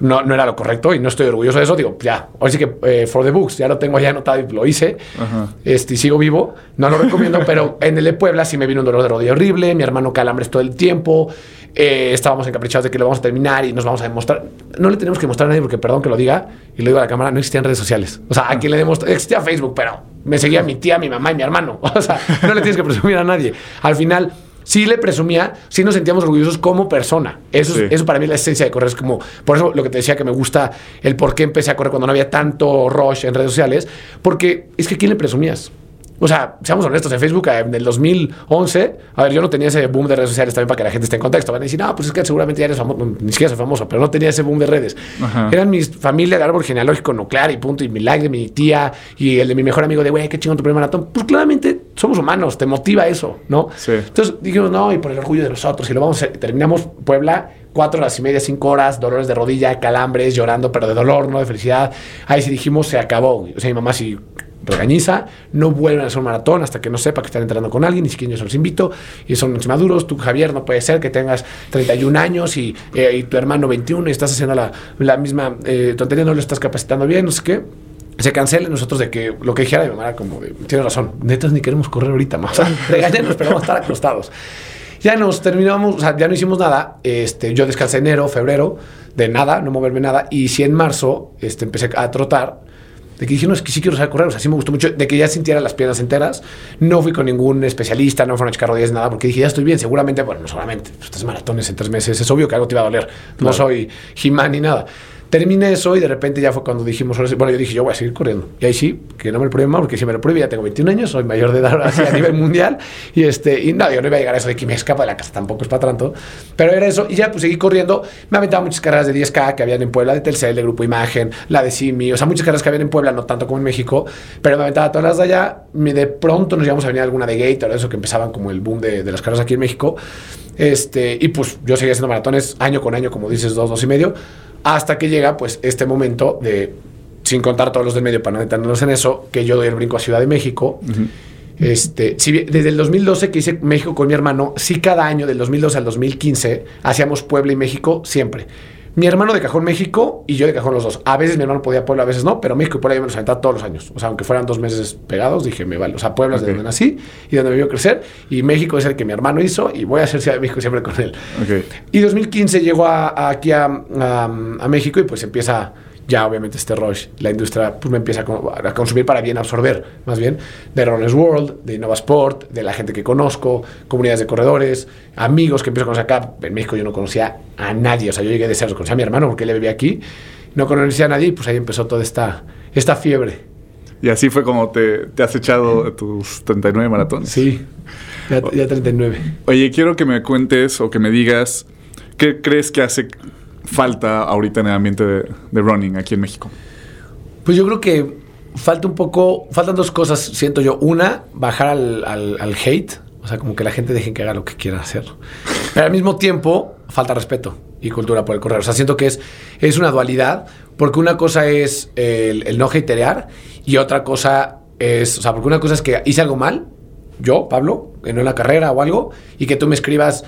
No, no era lo correcto y no estoy orgulloso de eso. Digo, ya, hoy sí que eh, for the books, ya lo tengo ya anotado y lo hice. Ajá. Este, y sigo vivo. No lo recomiendo, pero en el de Puebla sí me vino un dolor de rodilla horrible. Mi hermano calambres todo el tiempo. eh, estábamos encaprichados de que lo vamos a terminar y nos vamos a demostrar. No le tenemos que mostrar a nadie porque, perdón que lo diga, y le digo a la cámara, no existían redes sociales. O sea, a quien le demostré, existía Facebook, pero me seguía mi tía, mi mamá y mi hermano. O sea, no le tienes que presumir a nadie. Al final, sí le presumía, sí nos sentíamos orgullosos como persona. Eso, es- Sí. eso para mí es la esencia de correr. Es como, por eso lo que te decía que me gusta el por qué empecé a correr cuando no había tanto rush en redes sociales, porque es que ¿quién le presumías? O sea, seamos honestos, en Facebook en el 2011, a ver, yo no tenía ese boom de redes sociales también para que la gente esté en contexto. Van a decir, no, pues es que seguramente ya eres famoso, ni siquiera soy famoso, pero no tenía ese boom de redes. Ajá. Eran mis familia de árbol genealógico nuclear y punto, y mi like de mi tía y el de mi mejor amigo de, güey, qué chingón tu primer maratón. Pues claramente somos humanos, te motiva eso, ¿no? Sí. Entonces dijimos, no, y por el orgullo de nosotros, y lo vamos a hacer. Terminamos Puebla, cuatro horas y media, cinco horas, dolores de rodilla, calambres, llorando, pero de dolor, no de felicidad. Ahí sí dijimos, se acabó. O sea, mi mamá sí regañiza, no vuelven a hacer un maratón hasta que no sepa que están entrenando con alguien, ni siquiera yo se los invito, y son maduros, tú Javier, no puede ser que tengas 31 años y, eh, y tu hermano 21 y estás haciendo la, la misma eh, tontería, no lo estás capacitando bien, no sé qué. Se cancela nosotros de que lo que dijera mi mamá era como de, tiene razón, netas ni queremos correr ahorita más. Regáñanos, pero vamos a estar acostados. Ya nos terminamos, o sea, ya no hicimos nada. Este, yo descansé enero, febrero, de nada, no moverme nada. Y si en marzo este, empecé a trotar, de que dije, no, es que sí quiero saber correr, o sea, sí me gustó mucho, de que ya sintiera las piernas enteras. No fui con ningún especialista, no fueron a checar rodillas, nada, porque dije, ya estoy bien, seguramente, bueno, no solamente, pues, tres maratones en tres meses, es obvio que algo te iba a doler. No Claro. soy He-Man ni nada. Terminé eso y de repente ya fue cuando dijimos, bueno, yo dije, yo voy a seguir corriendo. Y ahí sí, que no me lo prohíben más, porque si me lo prohíbe ya tengo 21 años, soy mayor de edad así a nivel mundial. Y, este, y no, yo no iba a llegar a eso de que me escapa de la casa, tampoco es para tanto. Pero era eso. Y ya pues seguí corriendo. Me aventaba muchas carreras de 10K que habían en Puebla, de Telcel, de Grupo Imagen, la de Simi, o sea, muchas carreras que habían en Puebla, no tanto como en México, pero me aventaba todas las de allá. De pronto nos íbamos a venir alguna de Gate, o eso que empezaban como el boom de, de las carreras aquí en México. Este, y pues yo seguía haciendo maratones año con año, como dices, dos, dos y medio. Hasta que llega pues este momento de, sin contar todos los del medio para no detenernos en eso, que yo doy el brinco a Ciudad de México. Este, si, desde el 2012 que hice México con mi hermano, sí cada año, del 2012 al 2015, hacíamos Puebla y México siempre. Mi hermano de Cajón México y yo de Cajón los dos. A veces mi hermano podía Puebla, a veces no, pero México y Puebla yo me los aventaba todos los años. O sea, aunque fueran dos meses pegados, dije, me vale. O sea, Puebla es de donde nací y donde me vio crecer. Y México es el que mi hermano hizo y voy a hacer Ciudad de México siempre con él. Ok. Y 2015 llegó a, a aquí a, a- a México y pues empieza ya obviamente este rush. La industria pues me empieza a, co- a consumir para bien absorber, más bien, de Runners World, de Innova Sport, de la gente que conozco, comunidades de corredores, amigos que empiezo a conocer acá. En México yo no conocía a nadie, o sea, yo llegué de cero, conocía a mi hermano porque él vivía aquí, no conocía a nadie y pues ahí empezó toda esta, esta fiebre. Y así fue como te, te has echado tus 39 maratones. Sí, ya, ya 39. Oye, quiero que me cuentes o que me digas qué crees que hace falta ahorita en el ambiente de, de running aquí en México. Pues yo creo que falta un poco, faltan dos cosas, siento yo. Una, bajar al, al- al hate, o sea, como que la gente deje que haga lo que quiera hacer. Pero al mismo tiempo, falta respeto y cultura por el correr. O sea, siento que es, es una dualidad, porque una cosa es el, no haterear y otra cosa es, o sea, porque una cosa es que hice algo mal, yo, Pablo, en una carrera o algo, y que tú me escribas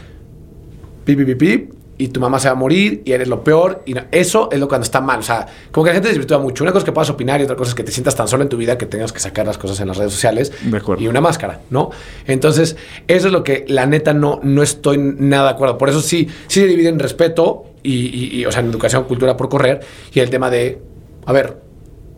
pip, pip, pip, y tu mamá se va a morir y eres lo peor. Y eso es lo cuando está mal. O sea, como que la gente desvirtúa mucho. Una cosa es que puedas opinar y otra cosa es que te sientas tan solo en tu vida que tengas que sacar las cosas en las redes sociales. De acuerdo. Y una máscara, ¿no? Entonces, eso es lo que la neta no, no estoy nada de acuerdo. Por eso sí, sí se divide en respeto y, y- y, o sea, en educación, cultura por correr y el tema de, a ver,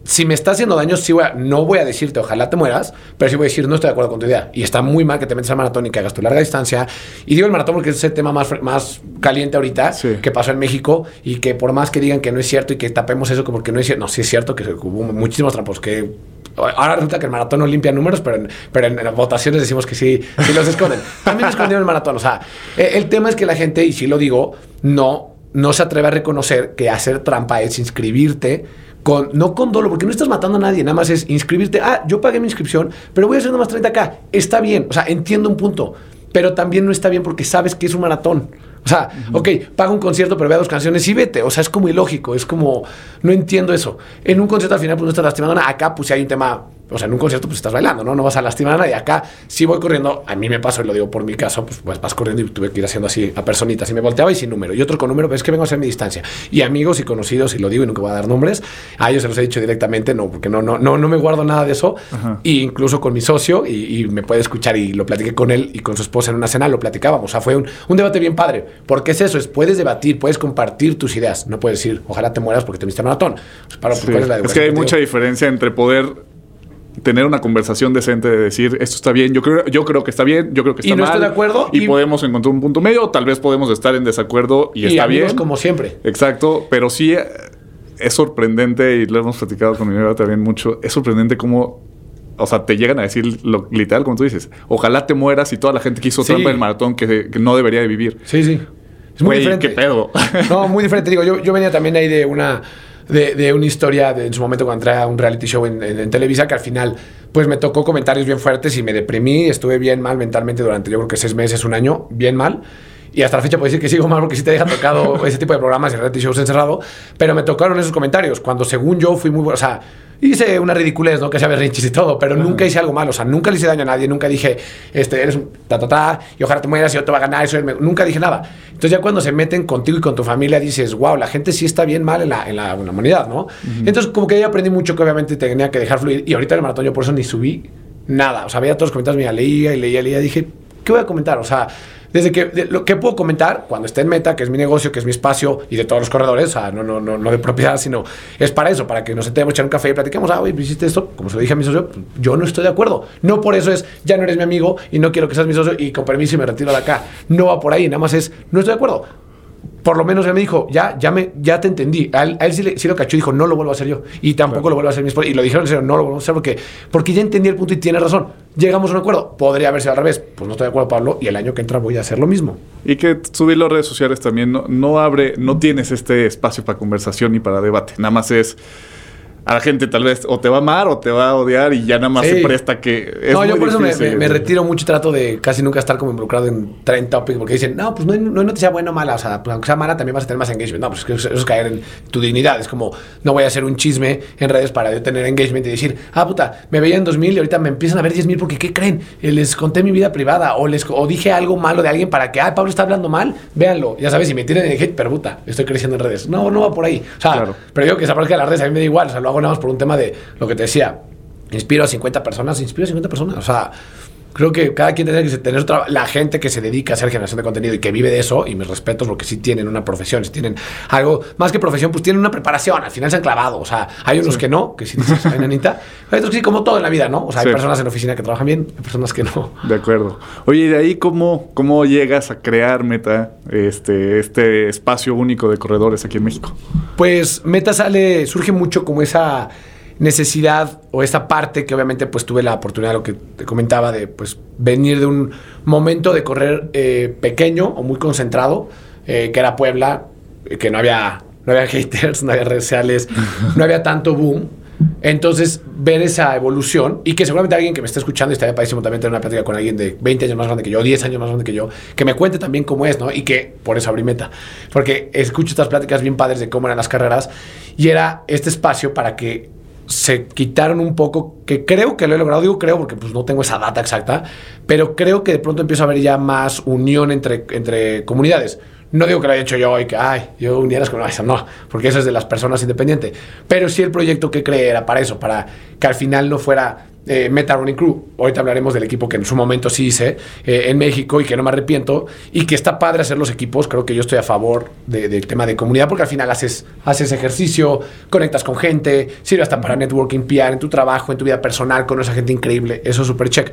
si me está haciendo daño, sí voy a- no voy a decirte ojalá te mueras, pero sí voy a decir no estoy de acuerdo con tu idea. Y está muy mal que te metas al maratón y que hagas tu larga distancia. Y digo el maratón porque es el tema más, más caliente ahorita Sí. que pasó en México y que por más que digan que no es cierto y que tapemos eso como que no es cierto, no, sí es cierto que hubo muchísimos trampos que... Ahora resulta que el maratón no limpia números, pero en, pero en, votaciones decimos que sí, sí los esconden. También escondieron el maratón. O sea, eh, el tema es que la gente, y sí lo digo, no, no se atreve a reconocer que hacer trampa es inscribirte con, no con dolo, porque no estás matando a nadie, nada más es inscribirte. Ah, yo pagué mi inscripción, pero voy a hacer nada más 30K. Está bien, o sea, entiendo un punto, pero también no está bien porque sabes que es un maratón. O sea, ok, paga un concierto, pero vea dos canciones y vete. O sea, es como ilógico, es como, no entiendo eso. En un concierto al final, pues no estás lastimando. Acá, pues si hay un tema, o sea, en un concierto, pues estás bailando, ¿no? No vas a lastimar a nadie. Acá, si voy corriendo, a mí me pasó, y lo digo por mi caso, pues, pues vas corriendo y tuve que ir haciendo así a personitas. Y me volteaba y sin número. Y otro con número, pero es que vengo a hacer mi distancia. Y amigos y conocidos, y lo digo y nunca voy a dar nombres, a ellos se los he dicho directamente, no, porque no, no, no, no me guardo nada de eso. Ajá. Y incluso con mi socio, y, y me puede escuchar, y lo platiqué con él y con su esposa en una cena, lo platicábamos. O sea, fue un, un debate bien padre. Porque es eso, es puedes debatir, puedes compartir tus ideas. No puedes decir, ojalá te mueras porque te viste maratón. Pues, para, Sí. ¿cuál es la Es que hay mucha digo? diferencia entre poder tener una conversación decente de decir esto está bien, yo creo, yo creo que está bien, yo creo que Y está no mal. estoy de acuerdo, Y, y- podemos encontrar un punto medio, tal vez podemos estar en desacuerdo y, Y, está amigos bien. como siempre. Exacto, pero sí eh, es sorprendente y lo hemos platicado con mi novia también mucho. Es sorprendente cómo, o sea, te llegan a decir lo, literal, como tú dices, ojalá te mueras y toda la gente que hizo Sí. trampa en el maratón que, que no debería de vivir. Sí, sí. Es muy diferente. ¿qué pedo? No, muy diferente. Digo, yo, yo venía también ahí de una, de, de una historia de, en su momento cuando entré a un reality show en, en- en Televisa, que al final, pues me tocó comentarios bien fuertes y me deprimí. Estuve bien mal mentalmente durante, yo creo que seis meses, un año, bien mal. Y hasta la fecha puedo decir que sigo mal porque sí te deja tocado ese tipo de programas y reality shows encerrado. Pero me tocaron esos comentarios cuando, según yo, fui muy bueno. O sea, hice una ridiculez, ¿no? Que sea berrinches y todo, pero nunca hice algo malo. O sea, nunca le hice daño a nadie. Nunca dije, este, eres un ta, ta, ta, y ojalá te mueras y yo te va a ganar. Eso nunca dije nada. Entonces, ya cuando se meten contigo y con tu familia, dices, wow, la gente sí está bien mal en la, en la, en la humanidad, ¿no? Entonces, como que ahí aprendí mucho que obviamente tenía que dejar fluir. Y ahorita en el maratón yo por eso ni subí nada. O sea, veía todos los comentarios, mira, leía y leía y leía. Dije, ¿qué voy a comentar? O sea, desde que lo que puedo comentar cuando esté en meta, que es mi negocio, que es mi espacio y de todos los corredores, no, no, no, no de propiedad, sino es para eso, para que nos sentemos echar un café y platiquemos, ah, oye, pues hiciste esto, como se lo dije a mi socio, pues, yo no estoy de acuerdo. No por eso es, ya no eres mi amigo y no quiero que seas mi socio y con permiso me retiro de acá. No va por ahí, nada más es, no estoy de acuerdo. Por lo menos él me dijo, ya, ya, me, ya te entendí. A él, sí, lo cachó y dijo, no lo vuelvo a hacer yo. Y tampoco lo vuelvo a hacer mi esposa. Y lo dijeron en serio, no lo vuelvo a hacer porque, porque ya entendí el punto y tiene razón. Llegamos a un acuerdo. Podría haber sido al revés. Pues no estoy de acuerdo, Pablo. Y el año que entra voy a hacer lo mismo. Y que subir las redes sociales también no, no abre, no tienes este espacio para conversación y para debate. Nada más es a la gente tal vez o te va a amar o te va a odiar y ya nada más se presta que... Es no, yo por eso me, retiro mucho y trato de casi nunca estar como involucrado en trend topics porque dicen, no, pues no hay, no noticia buena o mala, o sea, pues aunque sea mala también vas a tener más engagement. No, pues eso es caer en tu dignidad. Es como, no voy a hacer un chisme en redes para yo tener engagement y decir, ah, puta, me veían 2000 y ahorita me empiezan a ver 10.000 porque, ¿qué creen? Eh, les conté mi vida privada o les o dije algo malo de alguien para que, ah, Pablo está hablando mal, véanlo. Ya sabes, si me tienen en hate, pero puta, estoy creciendo en redes. No, no va por ahí. O sea, pero yo que se en las redes a mí me da igual, o sea, lo hago más por un tema de lo que te decía, inspiro a 50 personas, inspiro a 50 personas. O sea, creo que cada quien tiene que tener otra. La gente que se dedica a hacer generación de contenido y que vive de eso, y mis respetos, porque sí tienen una profesión, si tienen algo más que profesión, pues tienen una preparación. Al final se han clavado. O sea, hay unos que no, que sí dices, Anita. Hay otros que sí, como todo en la vida, ¿no? O sea, hay personas en oficina que trabajan bien, hay personas que no. De acuerdo. Oye, ¿y de ahí cómo, cómo llegas a crear Meta, este, este espacio único de corredores aquí en México? Pues Meta sale, surge mucho como esa necesidad o esa parte que obviamente pues tuve la oportunidad, lo que te comentaba, de pues venir de un momento de correr eh, pequeño o muy concentrado, eh, que era Puebla, que no había, no había haters, no había redes sociales, no había tanto boom. Entonces, ver esa evolución y que seguramente alguien que me esté escuchando y estaría padrísimo también tener una plática con alguien de 20 años más grande que yo, 10 años más grande que yo, que me cuente también cómo es, ¿no? Y que por eso abrí meta. Porque escucho estas pláticas bien padres de cómo eran las carreras y era este espacio para que se quitaron un poco, que creo que lo he logrado, digo creo porque pues no tengo esa data exacta, pero creo que de pronto empiezo a haber ya más unión entre, entre comunidades. No digo que lo haya hecho yo y que, ay, yo unía las comunidades, no, porque eso es de las personas independientes. Pero sí el proyecto que creé era para eso, para que al final no fuera eh, Meta Running Crew. Ahorita hablaremos del equipo que en su momento sí hice eh, en México y que no me arrepiento. Y que está padre hacer los equipos. Creo que yo estoy a favor del tema de comunidad porque al final haces, haces ejercicio, conectas con gente, sirve hasta para networking, PR en tu trabajo, en tu vida personal, con esa gente increíble. Eso es súper check.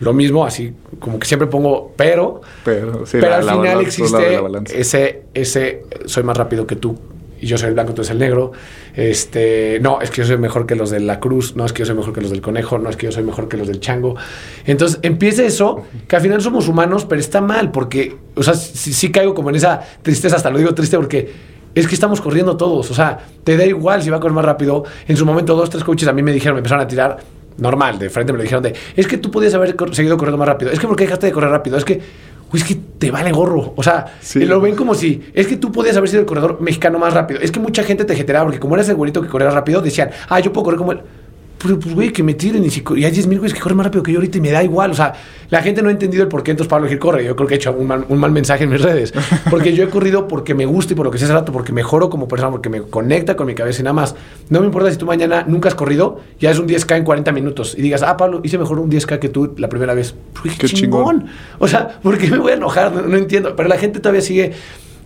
Lo mismo, así como que siempre pongo pero, pero, pero al final existe ese, ese soy más rápido que tú y yo soy el blanco, eres el negro. Este, no, es que yo soy mejor que los de la cruz, no es que yo soy mejor que los del conejo, no es que yo soy mejor que los del chango. Entonces empieza eso, que al final somos humanos, pero está mal, porque, o sea, sí, caigo como en esa tristeza, hasta lo digo triste porque es que estamos corriendo todos. O sea, te da igual si va a correr más rápido. En su momento, dos, tres coaches a mí me dijeron, me empezaron a tirar normal, de frente me lo dijeron de, es que tú podías haber seguido corriendo más rápido. Es que porque dejaste de correr rápido. Es que es que te vale gorro. O sea, lo ven como si es que tú podías haber sido el corredor mexicano más rápido. Es que mucha gente te jeteraba porque como eres el güerito que corría rápido, decían, ah, yo puedo correr como él. Pero pues, güey, que me tiren y, si, y hay 10 mil güeyes que corren más rápido que yo ahorita y me da igual. O sea, la gente no ha entendido el por qué entonces Pablo Gil corre. Yo creo que he hecho un mal, mensaje en mis redes. Porque yo he corrido porque me gusta y por lo que sé hace rato, porque mejoro como persona, porque me conecta con mi cabeza y nada más. No me importa si tú mañana nunca has corrido, ya es un 10K en 40 minutos y digas, ah, Pablo, hice mejor un 10K que tú la primera vez. qué, chingón. O sea, ¿por qué me voy a enojar? no entiendo. Pero la gente todavía sigue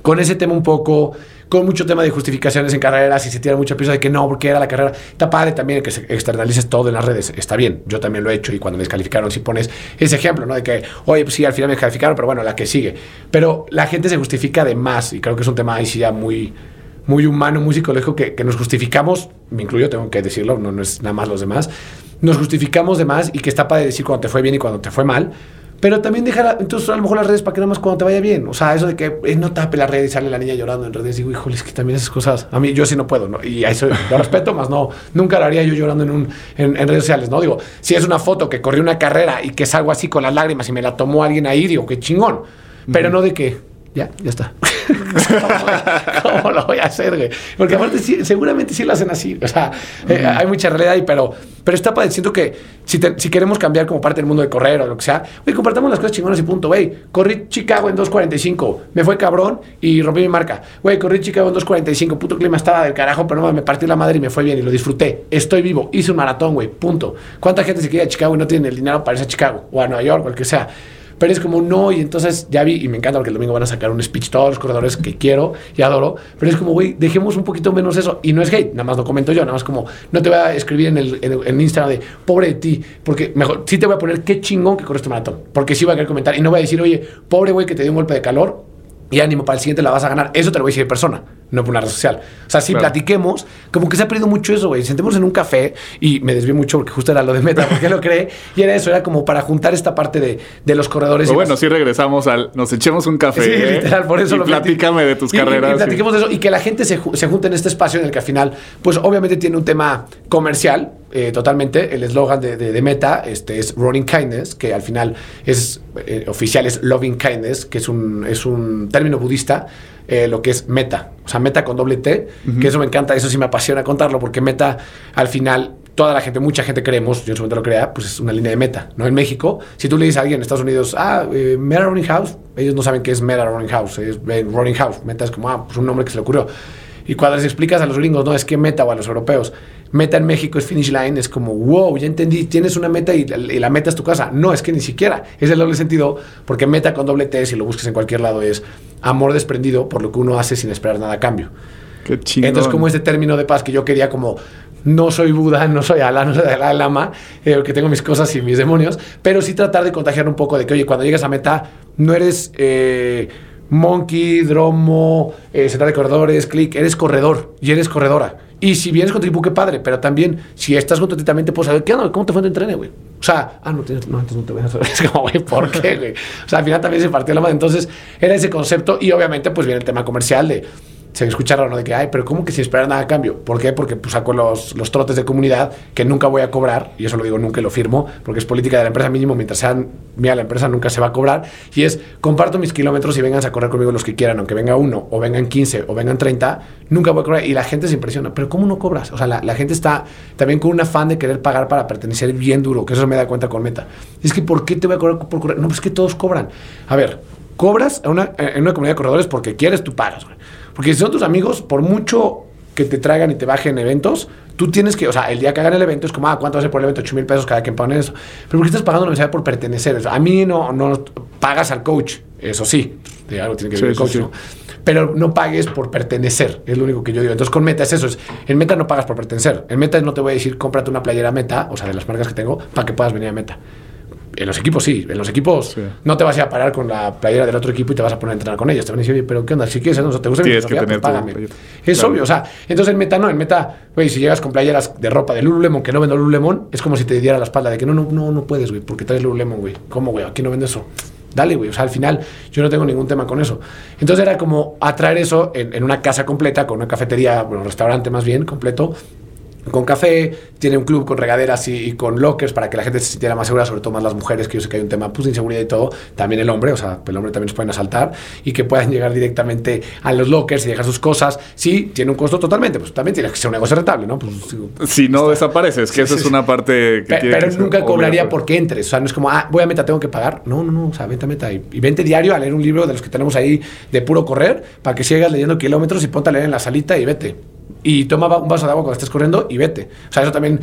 con ese tema un poco con mucho tema de justificaciones en carreras y se tira mucha pieza de que no, porque era la carrera. Está padre también que se externalices todo en las redes. Está bien, yo también lo he hecho y cuando me descalificaron, si pones ese ejemplo, ¿no? De que, oye, pues sí, al final me descalificaron, pero bueno, la que sigue. Pero la gente se justifica de más y creo que es un tema ahí sí ya muy, muy humano, muy psicológico, que, que nos justificamos, me incluyo, tengo que decirlo, no, no es nada más los demás, nos justificamos de más y que está padre decir cuando te fue bien y cuando te fue mal pero también dejar, entonces a lo mejor las redes para que nada más cuando te vaya bien. O sea, eso de que eh, no tape la red y sale la niña llorando en redes. Digo, híjole, es que también esas cosas, a mí yo sí no puedo, ¿no? Y a eso lo respeto, más no, nunca lo haría yo llorando en, un, en, redes sociales, ¿no? Digo, si es una foto que corrí una carrera y que salgo así con las lágrimas y me la tomó alguien ahí, digo, qué chingón. Pero no de que, ya, ya está. ¿Cómo, lo voy a hacer, güey? Porque aparte seguramente sí lo hacen así. O sea, eh, hay mucha realidad ahí, pero, pero está padeciendo que si, si, queremos cambiar como parte del mundo de correr o lo que sea, güey, compartamos las cosas chingonas y punto. Güey, corrí Chicago en 2.45, me fue cabrón y rompí mi marca. Güey, corrí Chicago en 2.45, puto clima estaba del carajo, pero no me partí la madre y me fue bien y lo disfruté. Estoy vivo, hice un maratón, güey, punto. ¿Cuánta gente se quiere a Chicago y no tiene el dinero para irse a Chicago o a Nueva York o el que sea? Pero es como, no, y entonces ya vi, y me encanta porque el domingo van a sacar un speech todos los corredores que quiero y adoro, pero es como, güey, dejemos un poquito menos eso. Y no es hate, nada más lo comento yo, nada más como, no te voy a escribir en el en, Instagram de, pobre de ti, porque mejor, sí te voy a poner qué chingón que corres tu maratón, porque sí voy a querer comentar y no voy a decir, oye, pobre güey que te dio un golpe de calor, y ánimo, para el siguiente la vas a ganar. Eso te lo voy a decir en persona, no por una red social. O sea, si platiquemos, como que se ha perdido mucho eso, güey. Sentemos en un café y me desvié mucho porque justo era lo de meta, porque lo cree. Y era eso, era como para juntar esta parte de, de los corredores. Pero bueno, sí regresamos al. Nos echemos un café. Sí, ¿eh? literal, por eso y lo platícame de tus carreras. Y, platiquemos de eso y que la gente se, se junte en este espacio en el que al final, pues obviamente tiene un tema comercial, eh, totalmente. El eslogan de, de, Meta este, es Running Kindness, que al final es eh, oficial, es Loving Kindness, que es un, es un término budista, eh, lo que es Meta. O sea, Meta con doble T, que eso me encanta, eso sí me apasiona contarlo, porque Meta al final toda la gente, mucha gente creemos, yo en su momento lo crea, pues es una línea de meta, ¿no? En México, si tú le dices a alguien en Estados Unidos, ah, Meta Running House, ellos no saben qué es Meta Running House, es Running House, Meta es como, ah, pues un nombre que se le ocurrió. Y cuando les explicas a los gringos, no, es que meta o a los europeos, meta en México es finish line, es como, wow, ya entendí, tienes una meta y, la meta es tu casa. No, es que ni siquiera. Es el doble sentido, porque meta con doble T, si lo busques en cualquier lado, es amor desprendido por lo que uno hace sin esperar nada a cambio. Qué chingón. Entonces, como este término de paz que yo quería como no soy Buda, no soy Alá, no soy Alá Lama, eh, que tengo mis cosas y mis demonios, pero sí tratar de contagiar un poco de que, oye, cuando llegas a meta, no eres eh, Monkey, Dromo, eh, de corredores, Click, eres corredor y eres corredora. Y si vienes con tribu, qué padre, pero también si estás con tu también te puedo saber, ¿qué onda? ¿Cómo te fue tu entrene, güey? O sea, ah, no, tienes, no, entonces no te voy a saber. Es como, güey, ¿por qué, güey? O sea, al final también se partió la mano. Entonces, era ese concepto y obviamente, pues viene el tema comercial de se escucha raro, ¿no? De que, ay, pero ¿cómo que sin esperar nada a cambio? ¿Por qué? Porque pues, saco los, los trotes de comunidad que nunca voy a cobrar, y eso lo digo nunca y lo firmo, porque es política de la empresa mínimo, mientras sean mía la empresa nunca se va a cobrar, y es, comparto mis kilómetros y vengan a correr conmigo los que quieran, aunque venga uno, o vengan 15, o vengan 30, nunca voy a cobrar, y la gente se impresiona, pero ¿cómo no cobras? O sea, la, la gente está también con un afán de querer pagar para pertenecer bien duro, que eso me da cuenta con Meta. Es que, ¿por qué te voy a cobrar por correr? No, pues que todos cobran. A ver, cobras en una, en una comunidad de corredores porque quieres, tú pagas, güey. Porque si son tus amigos, por mucho que te traigan y te bajen eventos, tú tienes que, o sea, el día que hagan el evento es como, ah, ¿cuánto ser por el evento? 8 mil pesos cada quien pone eso. Pero ¿por qué estás pagando la universidad por pertenecer? a mí no, no pagas al coach, eso sí, de algo tiene que ver el coach, ¿no? Pero no pagues por pertenecer, es lo único que yo digo. Entonces con Meta es eso, es, en Meta no pagas por pertenecer. En Meta no te voy a decir, cómprate una playera Meta, o sea, de las marcas que tengo, para que puedas venir a Meta. En los equipos sí, en los equipos no te vas a ir a parar con la playera del otro equipo y te vas a poner a entrenar con ellos. Te van a decir, oye, pero ¿qué onda? Si quieres, no, te gusta mi filosofía, pues págame. Es obvio, o sea, entonces en meta no, en meta, güey, si llegas con playeras de ropa de Lululemon que no vendo Lululemon, es como si te diera la espalda de que no, no, no, no puedes, güey, porque traes Lululemon, güey. ¿Cómo, güey? Aquí no vendo eso. Dale, güey. O sea, al final yo no tengo ningún tema con eso. Entonces era como atraer eso en, en una casa completa, con una cafetería, bueno, un restaurante más bien, completo, con café, tiene un club con regaderas y, con lockers para que la gente se sintiera más segura, sobre todo más las mujeres, que yo sé que hay un tema pues, de inseguridad y todo, también el hombre, o sea, el hombre también se pueden asaltar y que puedan llegar directamente a los lockers y dejar sus cosas. Sí, tiene un costo totalmente, pues también tiene que ser un negocio rentable, ¿no? Pues, si no desapareces, que eso es una parte que Pero nunca cobraría porque entres, o sea, no es como, ah, voy a meta, tengo que pagar. No, no, no, o sea, vente a meta y, y vente diario a leer un libro de los que tenemos ahí de puro correr para que sigas leyendo kilómetros y ponte a leer en la salita y vete y toma un vaso de agua cuando estés corriendo y vete. O sea, eso también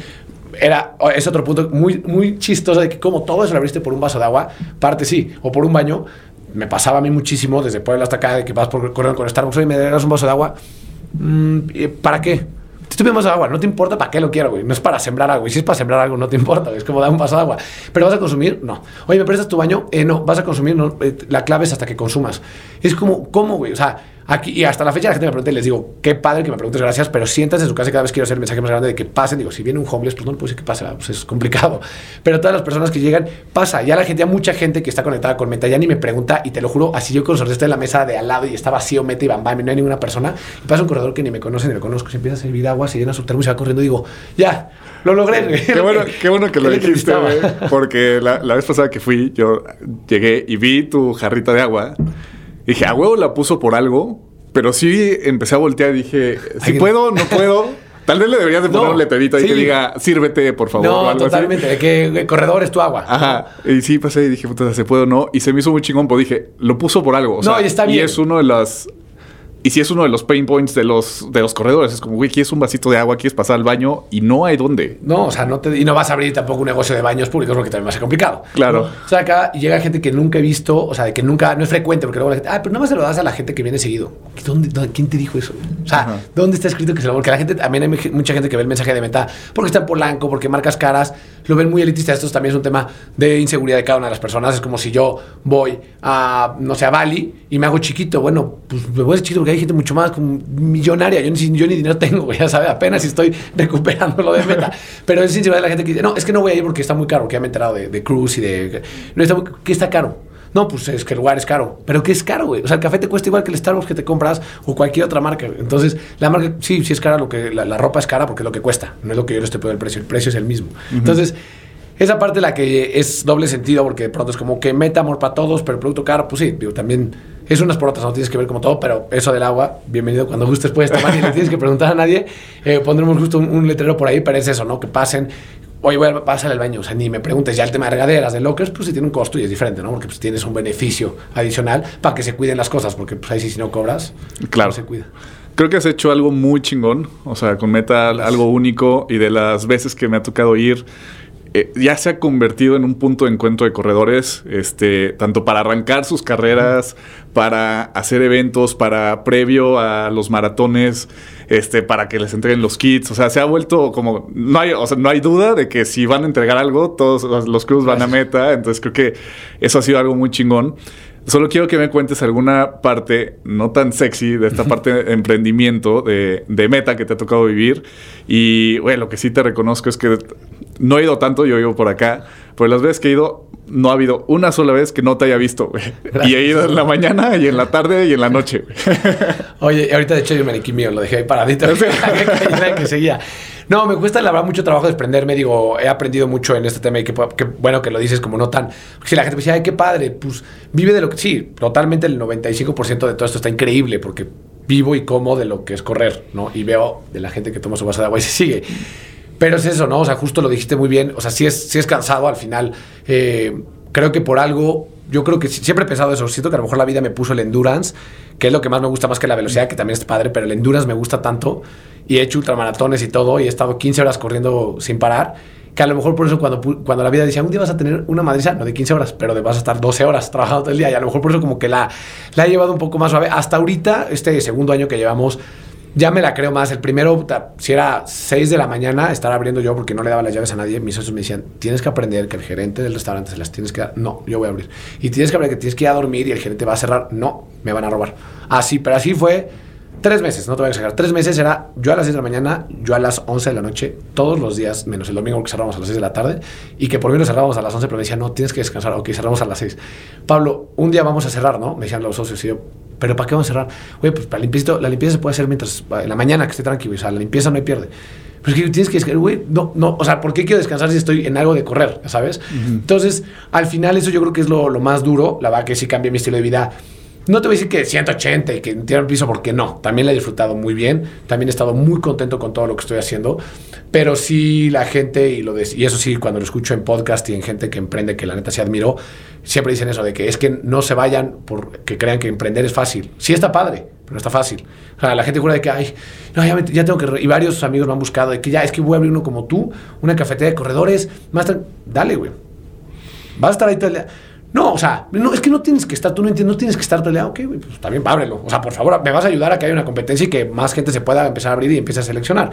era, es otro punto muy, muy chistoso de que como todo eso lo abriste por un vaso de agua, parte sí, o por un baño, me pasaba a mí muchísimo desde Puebla hasta acá, de que vas por, corriendo con Starbucks y me das un vaso de agua. Mm, ¿Para qué? Te estoy un de agua, no te importa para qué lo quiero, güey. No es para sembrar algo. Y si es para sembrar algo, no te importa. Es como dar un vaso de agua. Pero vas a consumir, no. Oye, ¿me prestas tu baño? Eh, no. Vas a consumir, no. Eh, la clave es hasta que consumas. Es como, ¿cómo, güey? O sea, Aquí, y hasta la fecha la gente me pregunta y les digo, qué padre que me preguntes, gracias, pero sientas en su casa cada vez quiero hacer el mensaje más grande de que pasen. Digo, si viene un homeless, pues no decir que pase, pues es complicado. Pero todas las personas que llegan, pasa. Ya la gente, ya mucha gente que está conectada con Meta, ya ni me pregunta, y te lo juro, así yo con estoy en la mesa de al lado y está vacío Meta y bam, bam, y no hay ninguna persona. Y pasa un corredor que ni me conoce ni me conozco, se empieza a servir agua, se llena su termo y se va corriendo y digo, ya, lo logré. Qué bueno, qué bueno que lo dijiste, porque la, la vez pasada que fui, yo llegué y vi tu jarrita de agua. Dije, a huevo la puso por algo, pero sí empecé a voltear y dije, si puedo, no puedo. Tal vez le deberías de poner un letrerito ahí que diga, sírvete, por favor. No, o totalmente. que corredor es tu agua. Ajá. Y sí pasé y dije, puta, ¿se puede o no? Y se me hizo muy chingón, pero dije, lo puso por algo. O sea, no, y está bien. Y es uno de las Y si es uno de los pain points de los, de los corredores, es como, güey, quieres un vasito de agua, quieres pasar al baño y no hay dónde. No, o sea, no te, y no vas a abrir tampoco un negocio de baños públicos porque también va a ser complicado. Claro. ¿no? O sea, acá llega gente que nunca he visto, o sea, de que nunca, no es frecuente, porque luego la gente, ah, pero nada más se lo das a la gente que viene seguido. ¿Dónde, dónde- quién te dijo eso? O sea, Ajá. ¿dónde está escrito que se lo Porque la gente, también hay mucha- mucha gente que ve el mensaje de meta porque está en Polanco, porque marcas caras, lo ven muy elitista. Esto también es un tema de inseguridad de cada una de las personas. Es como si yo voy a, no sé, a Bali y me hago chiquito. Bueno, pues me voy a chiquito porque hay gente mucho más como millonaria. Yo ni, yo ni dinero tengo, ya sabes, apenas si estoy recuperando lo de meta. Pero es inseguridad de la gente que dice, no, es que no voy a ir porque está muy caro, porque ya me he enterado de, de y de... No, está ¿Qué está caro? No, pues es que el lugar es caro. ¿Pero qué es caro, güey? O sea, el café te cuesta igual que el Starbucks que te compras o cualquier otra marca. Entonces, la marca, sí, sí es cara, lo que, la, la ropa es cara porque es lo que cuesta. No es lo que yo le estoy poniendo el precio. El precio es el mismo. Entonces, esa parte la que es doble sentido porque de pronto es como que meta amor para todos, pero el producto caro, pues sí, digo, también es unas por otras, no tienes que ver como todo, pero eso del agua, bienvenido cuando gustes puedes tomar y le tienes que preguntar a nadie. Eh, pondremos justo un, un letrero por ahí, pero es eso, ¿no? Que pasen. Oye, voy a pasar al baño. O sea, ni me preguntes ya el tema de regaderas, de lockers, pues sí tiene un costo y es diferente, ¿no? Porque pues tienes un beneficio adicional para que se cuiden las cosas, porque pues ahí sí, si no cobras, Claro. no se cuida. Creo que has hecho algo muy chingón, o sea, con Meta algo único y de las veces que me ha tocado ir, eh, ya se ha convertido en un punto de encuentro de corredores, este, tanto para arrancar sus carreras, para hacer eventos, para previo a los maratones, este, para que les entreguen los kits, o sea, se ha vuelto como, no hay, o sea, no hay duda de que si van a entregar algo, todos los- los crews van a Meta, entonces creo que eso ha sido algo muy chingón. Solo quiero que me cuentes alguna parte no tan sexy de esta parte de emprendimiento de, de meta que te ha tocado vivir. Y, bueno, lo que sí te reconozco es que no he ido tanto, yo vivo por acá, pero las veces que he ido, no ha habido una sola vez que no te haya visto, güey. Y he ido en la mañana y en la tarde y en la noche, güey. Oye, ahorita de hecho yo maniquí mío, lo dejé ahí paradito. que, que seguía. No, me cuesta la verdad mucho trabajo desprenderme. Digo, he aprendido mucho en este tema y que, que bueno que lo dices como no tan. Si la gente me decía, ay, qué padre, pues vive de lo que. Sí, totalmente el 95% de todo esto está increíble porque vivo y como de lo que es correr, ¿no? Y veo de la gente que toma su vaso de agua y se sigue. Pero es eso, ¿no? O sea, justo lo dijiste muy bien. O sea, sí es, sí es cansado al final. Eh, creo que por algo, yo creo que siempre he pensado eso. Siento que a lo mejor la vida me puso el endurance, que es lo que más me gusta más que la velocidad, que también es padre, pero el endurance me gusta tanto. Y he hecho ultramaratones y todo, y he estado 15 horas corriendo sin parar. Que a lo mejor por eso cuando, cuando la vida decía, un día vas a tener una madriza, no de 15 horas, pero de vas a estar 12 horas trabajando todo el día. Y a lo mejor por eso como que la, la he llevado un poco más suave. Hasta ahorita, este segundo año que llevamos, ya me la creo más. El primero, si era 6 de la mañana, estar abriendo yo porque no le daba las llaves a nadie. Mis socios me decían, tienes que aprender que el gerente del restaurante se las tienes que dar. No, yo voy a abrir. Y tienes que aprender que tienes que ir a dormir y el gerente va a cerrar. No, me van a robar. Así, pero así fue tres meses, no te voy a exagerar. Tres meses era yo a las 6 de la mañana, yo a las 11 de la noche, todos los días, menos el domingo que cerramos a las 6 de la tarde. Y que por mí lo cerrábamos a las 11, pero me decían, no, tienes que descansar. Ok, cerramos a las 6. Pablo, un día vamos a cerrar, ¿no? Me decían los socios y yo, ¿pero para qué vamos a cerrar? Oye, pues para limpieza, la limpieza se puede hacer mientras, en la mañana que esté tranquilo, o sea, la limpieza no hay pierde. Pero es que tienes que descansar, güey, no, no, o sea, ¿por qué quiero descansar si estoy en algo de correr, ¿sabes? Entonces, al final eso yo creo que es lo, lo más duro, la verdad que sí cambia mi estilo de vida. No te voy a decir que 180 y que tiro el piso porque no, también la he disfrutado muy bien, también he estado muy contento con todo lo que estoy haciendo, pero sí la gente, y, lo de- y eso sí, cuando lo escucho en podcast y en gente que emprende, que la neta se admiró, siempre dicen eso, de que es que no se vayan porque crean que emprender es fácil. Sí está padre, pero no está fácil. O sea, la gente jura de que, ay, no, ya, ya tengo que... re-". Y varios amigos me han buscado de que ya, es que voy a abrir uno como tú, una cafetería de corredores, más... Dale, güey. Vas a estar ahí todo día. No, o sea, no, es que no tienes que estar, tú no entiendes, no tienes que estar día. Ok, güey, pues también ábrelo. O sea, por favor, me vas a ayudar a que haya una competencia y que más gente se pueda empezar a abrir y empiece a seleccionar.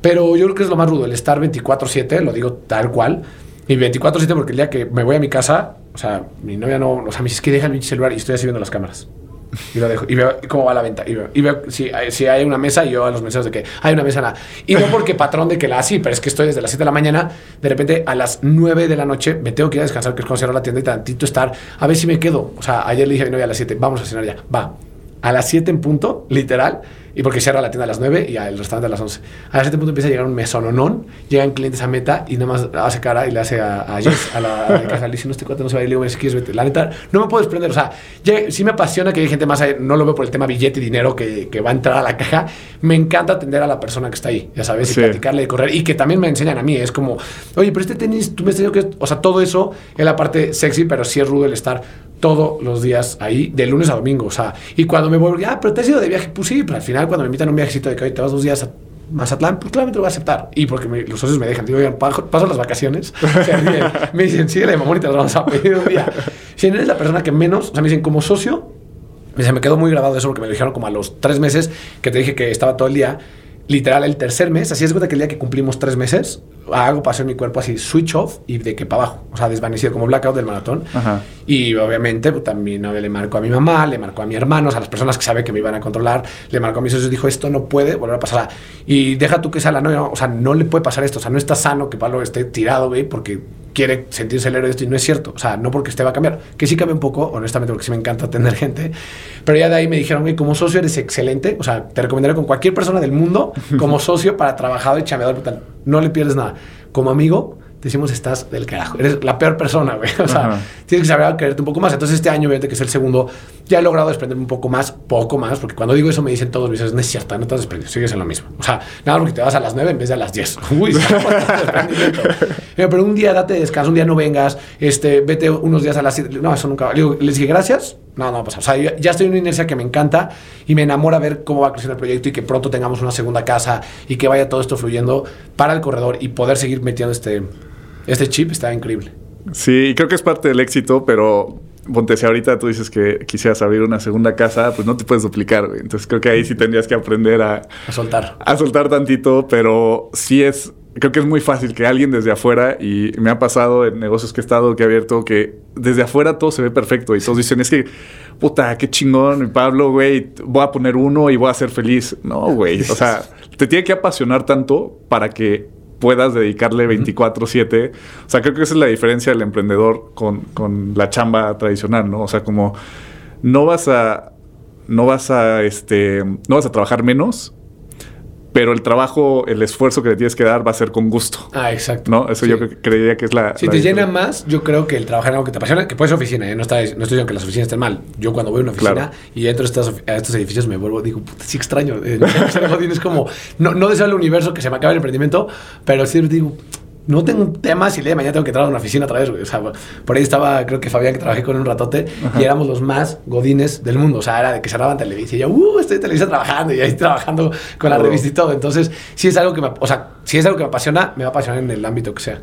Pero yo creo que es lo más rudo, el estar 24-7, lo digo tal cual. Y 24-7 porque el día que me voy a mi casa, o sea, mi novia no, o sea, me dice, que deja el celular y estoy así viendo las cámaras. Y lo dejo. Y veo cómo va la venta. Y veo, si, si hay una mesa y yo a los mensajes de que hay una mesa. Nada. Y no porque patrón de que la así, pero es que estoy desde las 7 de la mañana. De repente a las 9 de la noche me tengo que ir a descansar, que es cuando la tienda y tantito estar. A ver si me quedo. O sea, ayer le dije a mi novia a las 7, vamos a cenar ya. Va. A las 7 en punto, literal. Y porque cierra la tienda a las 9 y el restaurante a las 11. A las 7 en punto empieza a llegar un mesononón. Llegan clientes a meta y nada más hace cara y le hace a, a Jess, a la, a la caja. Le dice, no, este cuate no se va a ir. Le digo, si quieres, vete. La neta, no me puedo desprender. O sea, ya- sí me apasiona que hay gente más ahí. No lo veo por el tema billete y dinero que, que va a entrar a la caja. Me encanta atender a la persona que está ahí, ya sabes, y Sí. platicarle de correr. Y que también me enseñan a mí. Es como, oye, pero este tenis, tú me has tenido que. O sea, todo eso es la parte sexy, pero sí es rudo el estar todos los días ahí, de lunes a domingo. O sea, y cuando me voy, ah, pero te has ido de viaje, pues sí, pero al final cuando me invitan a un viajecito de que hoy te vas dos días a Mazatlán, pues claramente lo voy a aceptar. Y porque los socios me dejan, digo, oigan, paso las vacaciones. me dicen, sí, la mamón y te las vamos a pedir un día. Si eres la persona que menos, o sea, me dicen, como socio, me, me quedó muy grabado eso porque me lo dijeron como a los tres meses que te dije que estaba todo el día literal el tercer mes, así es cuenta que el día que cumplimos tres meses, hago pasar mi cuerpo así switch off y de que para abajo, o sea, desvanecido como blackout del maratón. Y obviamente pues, también le marco a mi mamá, le marco a mi hermano, a las personas que saben que me iban a controlar, le marco a mis socios, dijo, esto no puede volver a pasar. Y deja tú que sea la no, o sea, no le puede pasar esto, o sea, no está sano que Pablo esté tirado, güey, porque quiere sentirse el héroe de esto y no es cierto. O sea, no porque este va a cambiar. Que sí cambia un poco, honestamente, porque sí me encanta atender gente. Pero ya de ahí me dijeron, güey, como socio eres excelente. O sea, te recomendaré con cualquier persona del mundo como socio para trabajador y chameador. No le pierdes nada. Como amigo, decimos estás del carajo. Eres la peor persona, güey. O sea, tienes que saber quererte un poco más. Entonces, este año, obviamente, que es el segundo, ya he logrado desprenderme un poco más, poco más, porque cuando digo eso me dicen todos, dices, no es cierto, no te has desprendido, sigues en lo mismo. O sea, nada porque te vas a las 9 en vez de a las 10. Uy, pero un día date descanso, un día no vengas, este, vete unos días a las 7. No, eso nunca. Les dije, gracias. No, no va a pasar. O sea, ya estoy en una inercia que me encanta y me enamora ver cómo va creciendo el proyecto y que pronto tengamos una segunda casa y que vaya todo esto fluyendo para el corredor y poder seguir metiendo este este chip está increíble. Sí, creo que es parte del éxito, pero ponte, si ahorita tú dices que quisieras abrir una segunda casa, pues no te puedes duplicar, Entonces creo que ahí sí tendrías que aprender a... A soltar. A soltar tantito, pero sí es... Creo que es muy fácil que alguien desde afuera, y me ha pasado en negocios que he estado, que he abierto, que desde afuera todo se ve perfecto y todos dicen, es que, puta, qué chingón, Pablo, güey, voy a poner uno y voy a ser feliz. No, güey, o sea, te tiene que apasionar tanto para que puedas dedicarle 24/7. O sea, creo que esa es la diferencia del emprendedor con, con, la chamba tradicional, ¿no? O sea, como no vas a, no vas a, este, no vas a trabajar menos, pero el trabajo, el esfuerzo que le tienes que dar va a ser con gusto. Ah, exacto. ¿No? Eso yo creería que es la... Si te llena más, yo creo que el trabajar en algo que te apasiona, que puede ser oficina, ¿eh? no, está, no estoy diciendo que las oficinas estén mal. Yo cuando voy a una oficina y entro a estos, a estos, edificios me vuelvo, digo, puta, sí extraño. Eh, es como, no, no deseo el universo que se me acabe el emprendimiento, pero sí digo, no tengo temas y le mañana tengo que entrar a una oficina otra vez, O sea, por ahí estaba, creo que Fabián, que trabajé con un ratote, y éramos los más godines del mundo. O sea, era de que cerraban televisión. Y yo, uh, estoy en televisión trabajando y ahí trabajando con la revista y todo. Entonces, si es algo que me, o sea, si es algo que me apasiona, me va a apasionar en el ámbito que sea.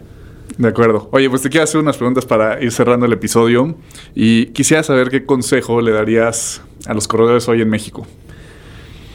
De acuerdo. Oye, pues te quiero hacer unas preguntas para ir cerrando el episodio. Y quisiera saber qué consejo le darías a los corredores hoy en México.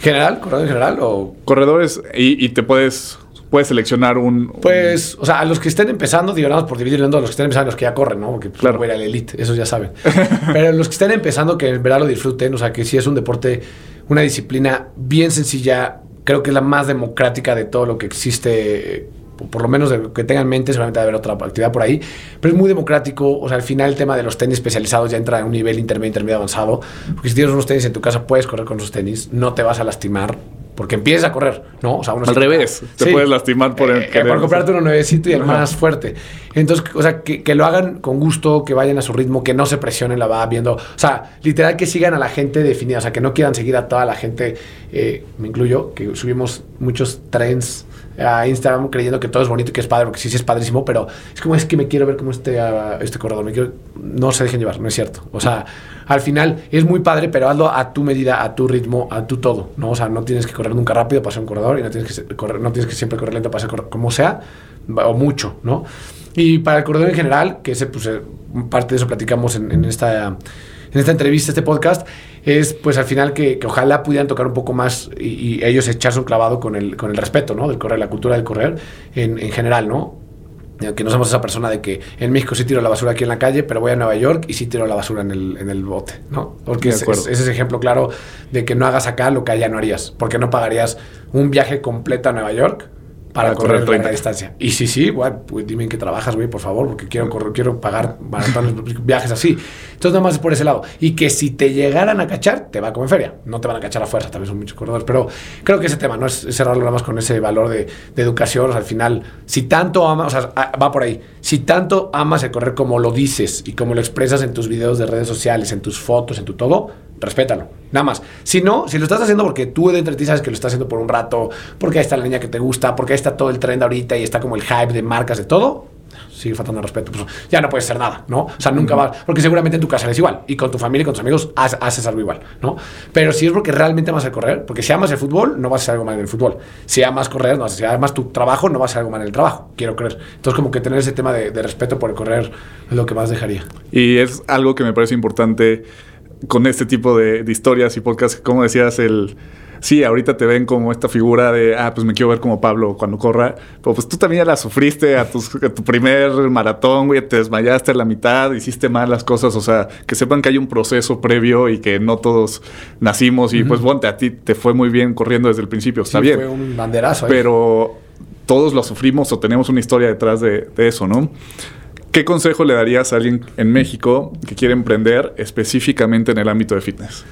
¿General? ¿Corredor en general? O... Corredores y, y te puedes puedes seleccionar un, Pues, o sea, a los que estén empezando, digamos, por dividirlo en dos, los que estén empezando, los que ya corren, ¿no? Porque pues, claro. a la elite, esos ya saben. Pero los que estén empezando, que en verdad lo disfruten, o sea, que si es un deporte, una disciplina bien sencilla, creo que es la más democrática de todo lo que existe por lo menos de que tengan en mente, seguramente va a haber otra actividad por ahí, pero es muy democrático, o sea, al final el tema de los tenis especializados ya entra a un nivel intermedio, intermedio avanzado, porque si tienes unos tenis en tu casa puedes correr con esos tenis, no te vas a lastimar, porque empiezas a correr, ¿no? O sea, uno Al revés, te puedes lastimar por, el, eh, por comprarte uno nuevecito y el más fuerte. Entonces, o sea, que, que, lo hagan con gusto, que vayan a su ritmo, que no se presionen la va viendo. O sea, literal que sigan a la gente definida, o sea, que no quieran seguir a toda la gente, eh, me incluyo, que subimos muchos trends a Instagram creyendo que todo es bonito y que es padre, porque sí, sí es padrísimo, pero es como es que me quiero ver cómo este, este corredor, me quiero, no se dejen llevar, no es cierto. O sea, al final es muy padre, pero hazlo a tu medida, a tu ritmo, a tu todo, ¿no? O sea, no tienes que correr nunca rápido para ser un corredor y no tienes que, correr, no tienes que siempre correr lento para ser como sea, o mucho, ¿no? Y para el corredor en general, que ese, pues, eh, parte de eso platicamos en, en esta en esta entrevista, este podcast, es pues al final que, ojalá pudieran tocar un poco más y, ellos echarse un clavado con el, con el respeto, ¿no? Del correr, la cultura del correr en, en general, ¿no? Que no somos esa persona de que en México sí tiro la basura aquí en la calle, pero voy a Nueva York y sí tiro la basura en el, en el bote, ¿no? Porque es, es, ese ejemplo claro de que no hagas acá lo que allá no harías, porque no pagarías un viaje completo a Nueva York para, correr, la distancia. Y sí, sí, pues dime en qué trabajas, güey, por favor, porque quiero, correr, quiero pagar viajes así. Entonces, nada más es por ese lado. Y que si te llegaran a cachar, te va como en feria. No te van a cachar a fuerza, también son muchos corredores. Pero creo que ese tema, ¿no? Es cerrarlo nada más con ese valor de, de educación. O sea, al final, si tanto amas, o sea, va por ahí. Si tanto amas el correr como lo dices y como lo expresas en tus videos de redes sociales, en tus fotos, en tu todo, respétalo. Nada más. Si no, si lo estás haciendo porque tú de entre ti sabes que lo estás haciendo por un rato, porque ahí está la niña que te gusta, porque ahí está todo el trend ahorita y está como el hype de marcas de todo, sigue faltando respeto, pues ya no puedes hacer nada, ¿no? O sea, nunca vas, porque seguramente en tu casa eres igual, y con tu familia y con tus amigos haces algo igual, ¿no? Pero si es porque realmente amas el correr, porque si amas el fútbol, no vas a hacer algo mal en el fútbol. Si amas correr, no, si amas tu trabajo, no vas a hacer algo mal en el trabajo, quiero creer. Entonces, como que tener ese tema de, de respeto por el correr es lo que más dejaría. Y es algo que me parece importante con este tipo de, de historias y podcasts, como decías, el sí, ahorita te ven como esta figura de, ah, pues me quiero ver como Pablo cuando corra, pero pues tú también ya la sufriste a, tu primer maratón, güey, te desmayaste a la mitad, hiciste mal las cosas, o sea, que sepan que hay un proceso previo y que no todos nacimos y pues, ponte, a ti te fue muy bien corriendo desde el principio, está bien. Fue un banderazo. Pero todos lo sufrimos o tenemos una historia detrás de, de eso, ¿no? ¿Qué consejo le darías a alguien en México que quiere emprender específicamente en el ámbito de fitness?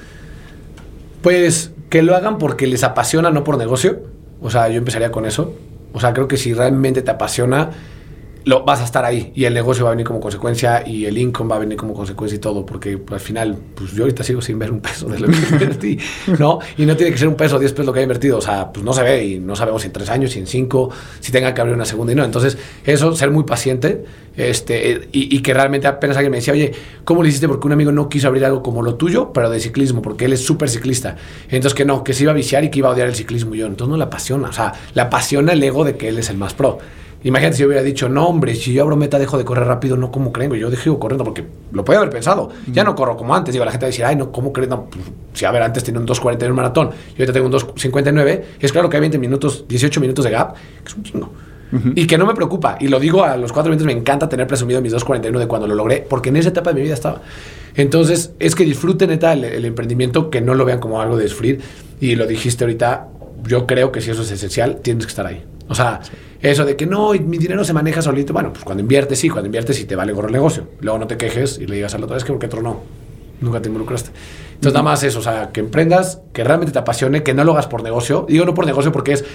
Pues que lo hagan porque les apasiona, no por negocio. O sea, yo empezaría con eso. O sea, creo que si realmente te apasiona, lo, vas a estar ahí y el negocio va a venir como consecuencia y el income va a venir como consecuencia y todo, porque pues, al final, pues yo ahorita sigo sin ver un peso de lo que invertí, ¿no? Y no tiene que ser un peso diez pesos lo que he invertido, o sea, pues no se ve y no sabemos si en tres años, si en cinco, si tenga que abrir una segunda y no. Entonces, eso, ser muy paciente este, y, y, que realmente apenas alguien me decía, oye, ¿cómo lo hiciste? Porque un amigo no quiso abrir algo como lo tuyo, pero de ciclismo, porque él es súper ciclista. Entonces, que no, que se iba a viciar y que iba a odiar el ciclismo yo. Entonces, no le apasiona, o sea, le apasiona el ego de que él es el más pro. Imagínate si yo hubiera dicho, no, hombre, si yo abro meta, dejo de correr rápido, no como creen, yo dejo corriendo porque lo podía haber pensado. Ya no corro como antes. Digo, la gente va a decir, ay, no, ¿cómo crees? No, pues, si a ver, antes tenía un 2.40 en un maratón y ahorita tengo un 2.59. Es claro que hay 20 minutos, 18 minutos de gap, que es un chingo. Y que no me preocupa. Y lo digo a los cuatro minutos, me encanta tener presumido mis 2.41 de cuando lo logré, porque en esa etapa de mi vida estaba. Entonces, es que disfruten neta el, el emprendimiento, que no lo vean como algo de sufrir. Y lo dijiste ahorita, yo creo que si eso es esencial, tienes que estar ahí. O sea, eso de que no, mi dinero se maneja solito. Bueno, pues cuando inviertes, sí, cuando inviertes, sí te vale gorro el negocio. Luego no te quejes y le digas a la otra vez que porque otro no. Nunca te involucraste. Entonces, nada más eso, o sea, que emprendas, que realmente te apasione, que no lo hagas por negocio. Digo no por negocio porque es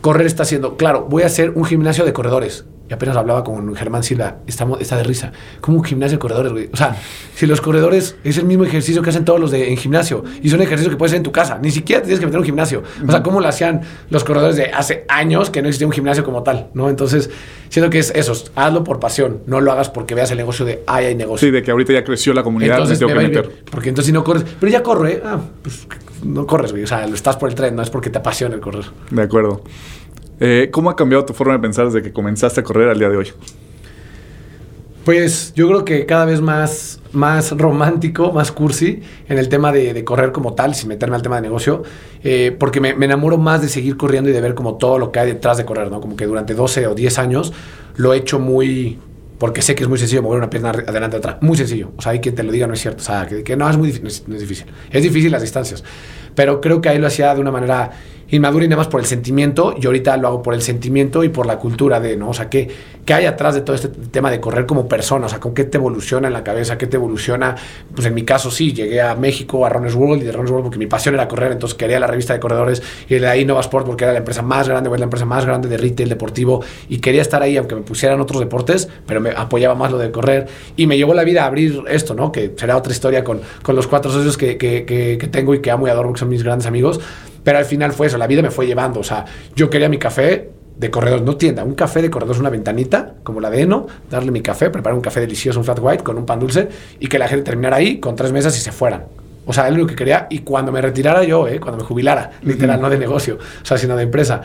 correr está haciendo, claro, voy a hacer un gimnasio de corredores. Y apenas hablaba con Germán Silva, está, está de risa. Como un gimnasio de corredores, güey. O sea, si los corredores es el mismo ejercicio que hacen todos los de en gimnasio y son ejercicios que puedes hacer en tu casa, ni siquiera tienes que meter un gimnasio. O sea, ¿cómo lo hacían los corredores de hace años que no existía un gimnasio como tal? ¿no? Entonces, siento que es eso, hazlo por pasión, no lo hagas porque veas el negocio de ay, hay negocio. Sí, de que ahorita ya creció la comunidad, entonces, tengo que meter. Porque entonces si no corres, pero ya corre, ah, pues no corres, güey. O sea, lo estás por el tren, no es porque te apasiona el correr. De acuerdo. Eh, ¿Cómo ha cambiado tu forma de pensar desde que comenzaste a correr al día de hoy? Pues yo creo que cada vez más, más romántico, más cursi en el tema de, correr como tal, sin meterme al tema de negocio, eh, porque me, enamoro más de seguir corriendo y de ver como todo lo que hay detrás de correr, ¿no? Como que durante 12 o 10 años lo he hecho muy, porque sé que es muy sencillo mover una pierna adelante otra. Muy sencillo. O sea, hay quien te lo diga, no es cierto. O sea, que, no es muy difícil, es difícil. Es difícil las distancias. Pero creo que ahí lo hacía de una manera inmadura y nada más por el sentimiento. Y ahorita lo hago por el sentimiento y por la cultura de, ¿no? O sea, ¿qué, qué hay atrás de todo este tema de correr como persona? O sea, ¿con qué te evoluciona en la cabeza? ¿Qué te evoluciona? Pues en mi caso sí, llegué a México, a Runners World y de Runners World porque mi pasión era correr, entonces quería la revista de corredores y de ahí Nova Sport porque era la empresa más grande, la empresa más grande de retail deportivo y quería estar ahí aunque me pusieran otros deportes, pero me apoyaba más lo de correr y me llevó la vida a abrir esto, ¿no? Que será otra historia con, con los cuatro socios que, que, que, que tengo y que amo y adoro, que son mis grandes amigos. Pero al final fue eso, la vida me fue llevando. O sea, yo quería mi café de corredores, no tienda, un café de corredores, una ventanita, como la de Eno, darle mi café, preparar un café delicioso, un flat white con un pan dulce y que la gente terminara ahí con tres mesas y se fueran. O sea, es lo que quería. Y cuando me retirara yo, ¿eh? cuando me jubilara, literal, no de negocio, o sea, sino de empresa.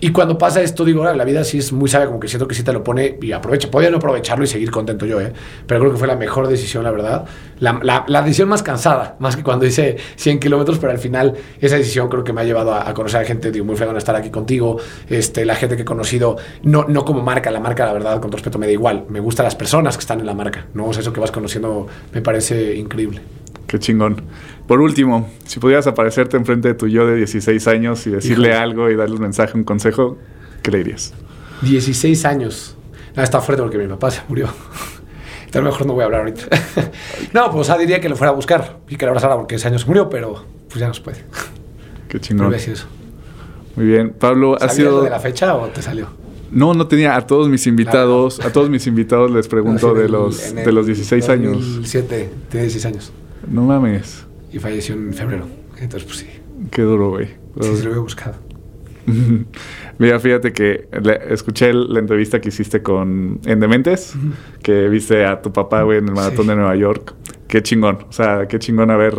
Y cuando pasa esto, digo, la vida sí es muy sabia, como que siento que sí te lo pone y aprovecha. Podría no aprovecharlo y seguir contento yo, ¿eh? Pero creo que fue la mejor decisión, la verdad. La, la, la decisión más cansada, más que cuando hice 100 kilómetros, pero al final esa decisión creo que me ha llevado a, a conocer a gente, digo, muy fregón estar aquí contigo. Este, la gente que he conocido, no, no como marca, la marca, la verdad, con respeto, me da igual. Me gustan las personas que están en la marca, ¿no? O sea, eso que vas conociendo me parece increíble. Qué chingón. Por último, si pudieras aparecerte enfrente de tu yo de 16 años y decirle Híjole. algo y darle un mensaje, un consejo, ¿qué le dirías? 16 años. No, está fuerte porque mi papá se murió. Entonces mejor no voy a hablar ahorita. no, pues sea, diría que lo fuera a buscar y que lo abrazara porque ese año se murió, pero pues ya no se puede. Qué chingón. Eso. Muy bien. Pablo, ¿ha sido... de la fecha o te salió? No, no tenía. A todos mis invitados, claro. a todos mis invitados les pregunto no, de, los, de los 16 2007, años. 2007, tiene 16 años. No mames. Y falleció en febrero. Entonces, pues sí. Qué duro, güey. Sí, se lo había buscado. Mira, fíjate que escuché la entrevista que hiciste con Endementes, que viste a tu papá, güey, en el maratón de Nueva York. Qué chingón. O sea, qué chingón haber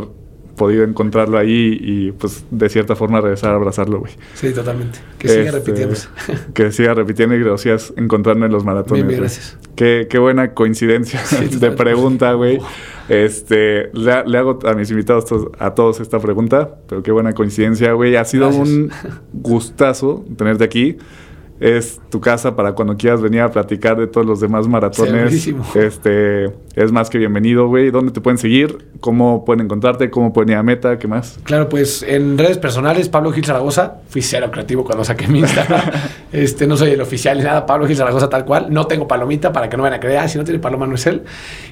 podido encontrarlo ahí y pues de cierta forma regresar a abrazarlo, güey. Sí, totalmente. Que siga este, repitiendo. Que siga repitiendo y gracias encontrarnos en los maratones. Bien, gracias. Qué, qué, buena coincidencia de pregunta, güey. Este, le, hago a mis invitados a todos esta pregunta, pero qué buena coincidencia, güey. Ha sido un gustazo tenerte aquí es tu casa para cuando quieras venir a platicar de todos los demás maratones. este, es más que bienvenido, güey. ¿Dónde te pueden seguir? ¿Cómo pueden encontrarte? ¿Cómo pueden ir a meta? ¿Qué más? Claro, pues en redes personales, Pablo Gil Zaragoza. Fui cero creativo cuando saqué mi Instagram. este, no soy el oficial ni nada. Pablo Gil Zaragoza tal cual. No tengo palomita para que no vayan a creer. Ah, si no tiene paloma no es él.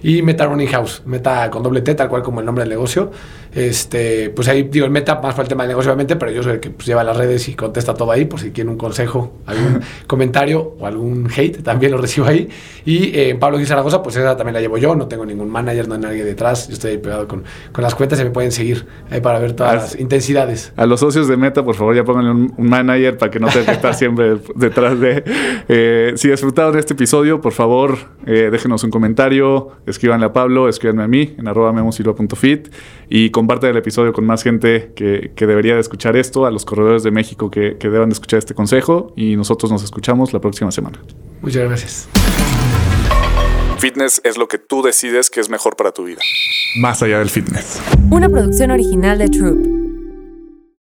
Y Meta Running House. Meta con doble T, tal cual como el nombre del negocio. Este, pues ahí digo el Meta más para el tema del negocio, obviamente, pero yo soy el que pues, lleva las redes y contesta todo ahí por si quieren un consejo, algún comentario o algún hate, también lo recibo ahí. Y eh, Pablo Gil Zaragoza, pues esa también la llevo yo, no tengo ningún manager, no hay nadie detrás, yo estoy ahí pegado con, con las cuentas y me pueden seguir ahí para ver todas las intensidades. A los socios de Meta, por favor, ya pónganle un, manager para que no tengan que estar siempre detrás de... Eh, si disfrutaron de este episodio, por favor, eh, déjenos un comentario, escríbanle a Pablo, escríbanme a mí en arroba memosilva.fit y comparte el episodio con más gente que, que, debería de escuchar esto, a los corredores de México que, que deban de escuchar este consejo y nosotros nos escuchamos la próxima semana. Muchas gracias. Fitness es lo que tú decides que es mejor para tu vida. Más allá del fitness. Una producción original de Troop.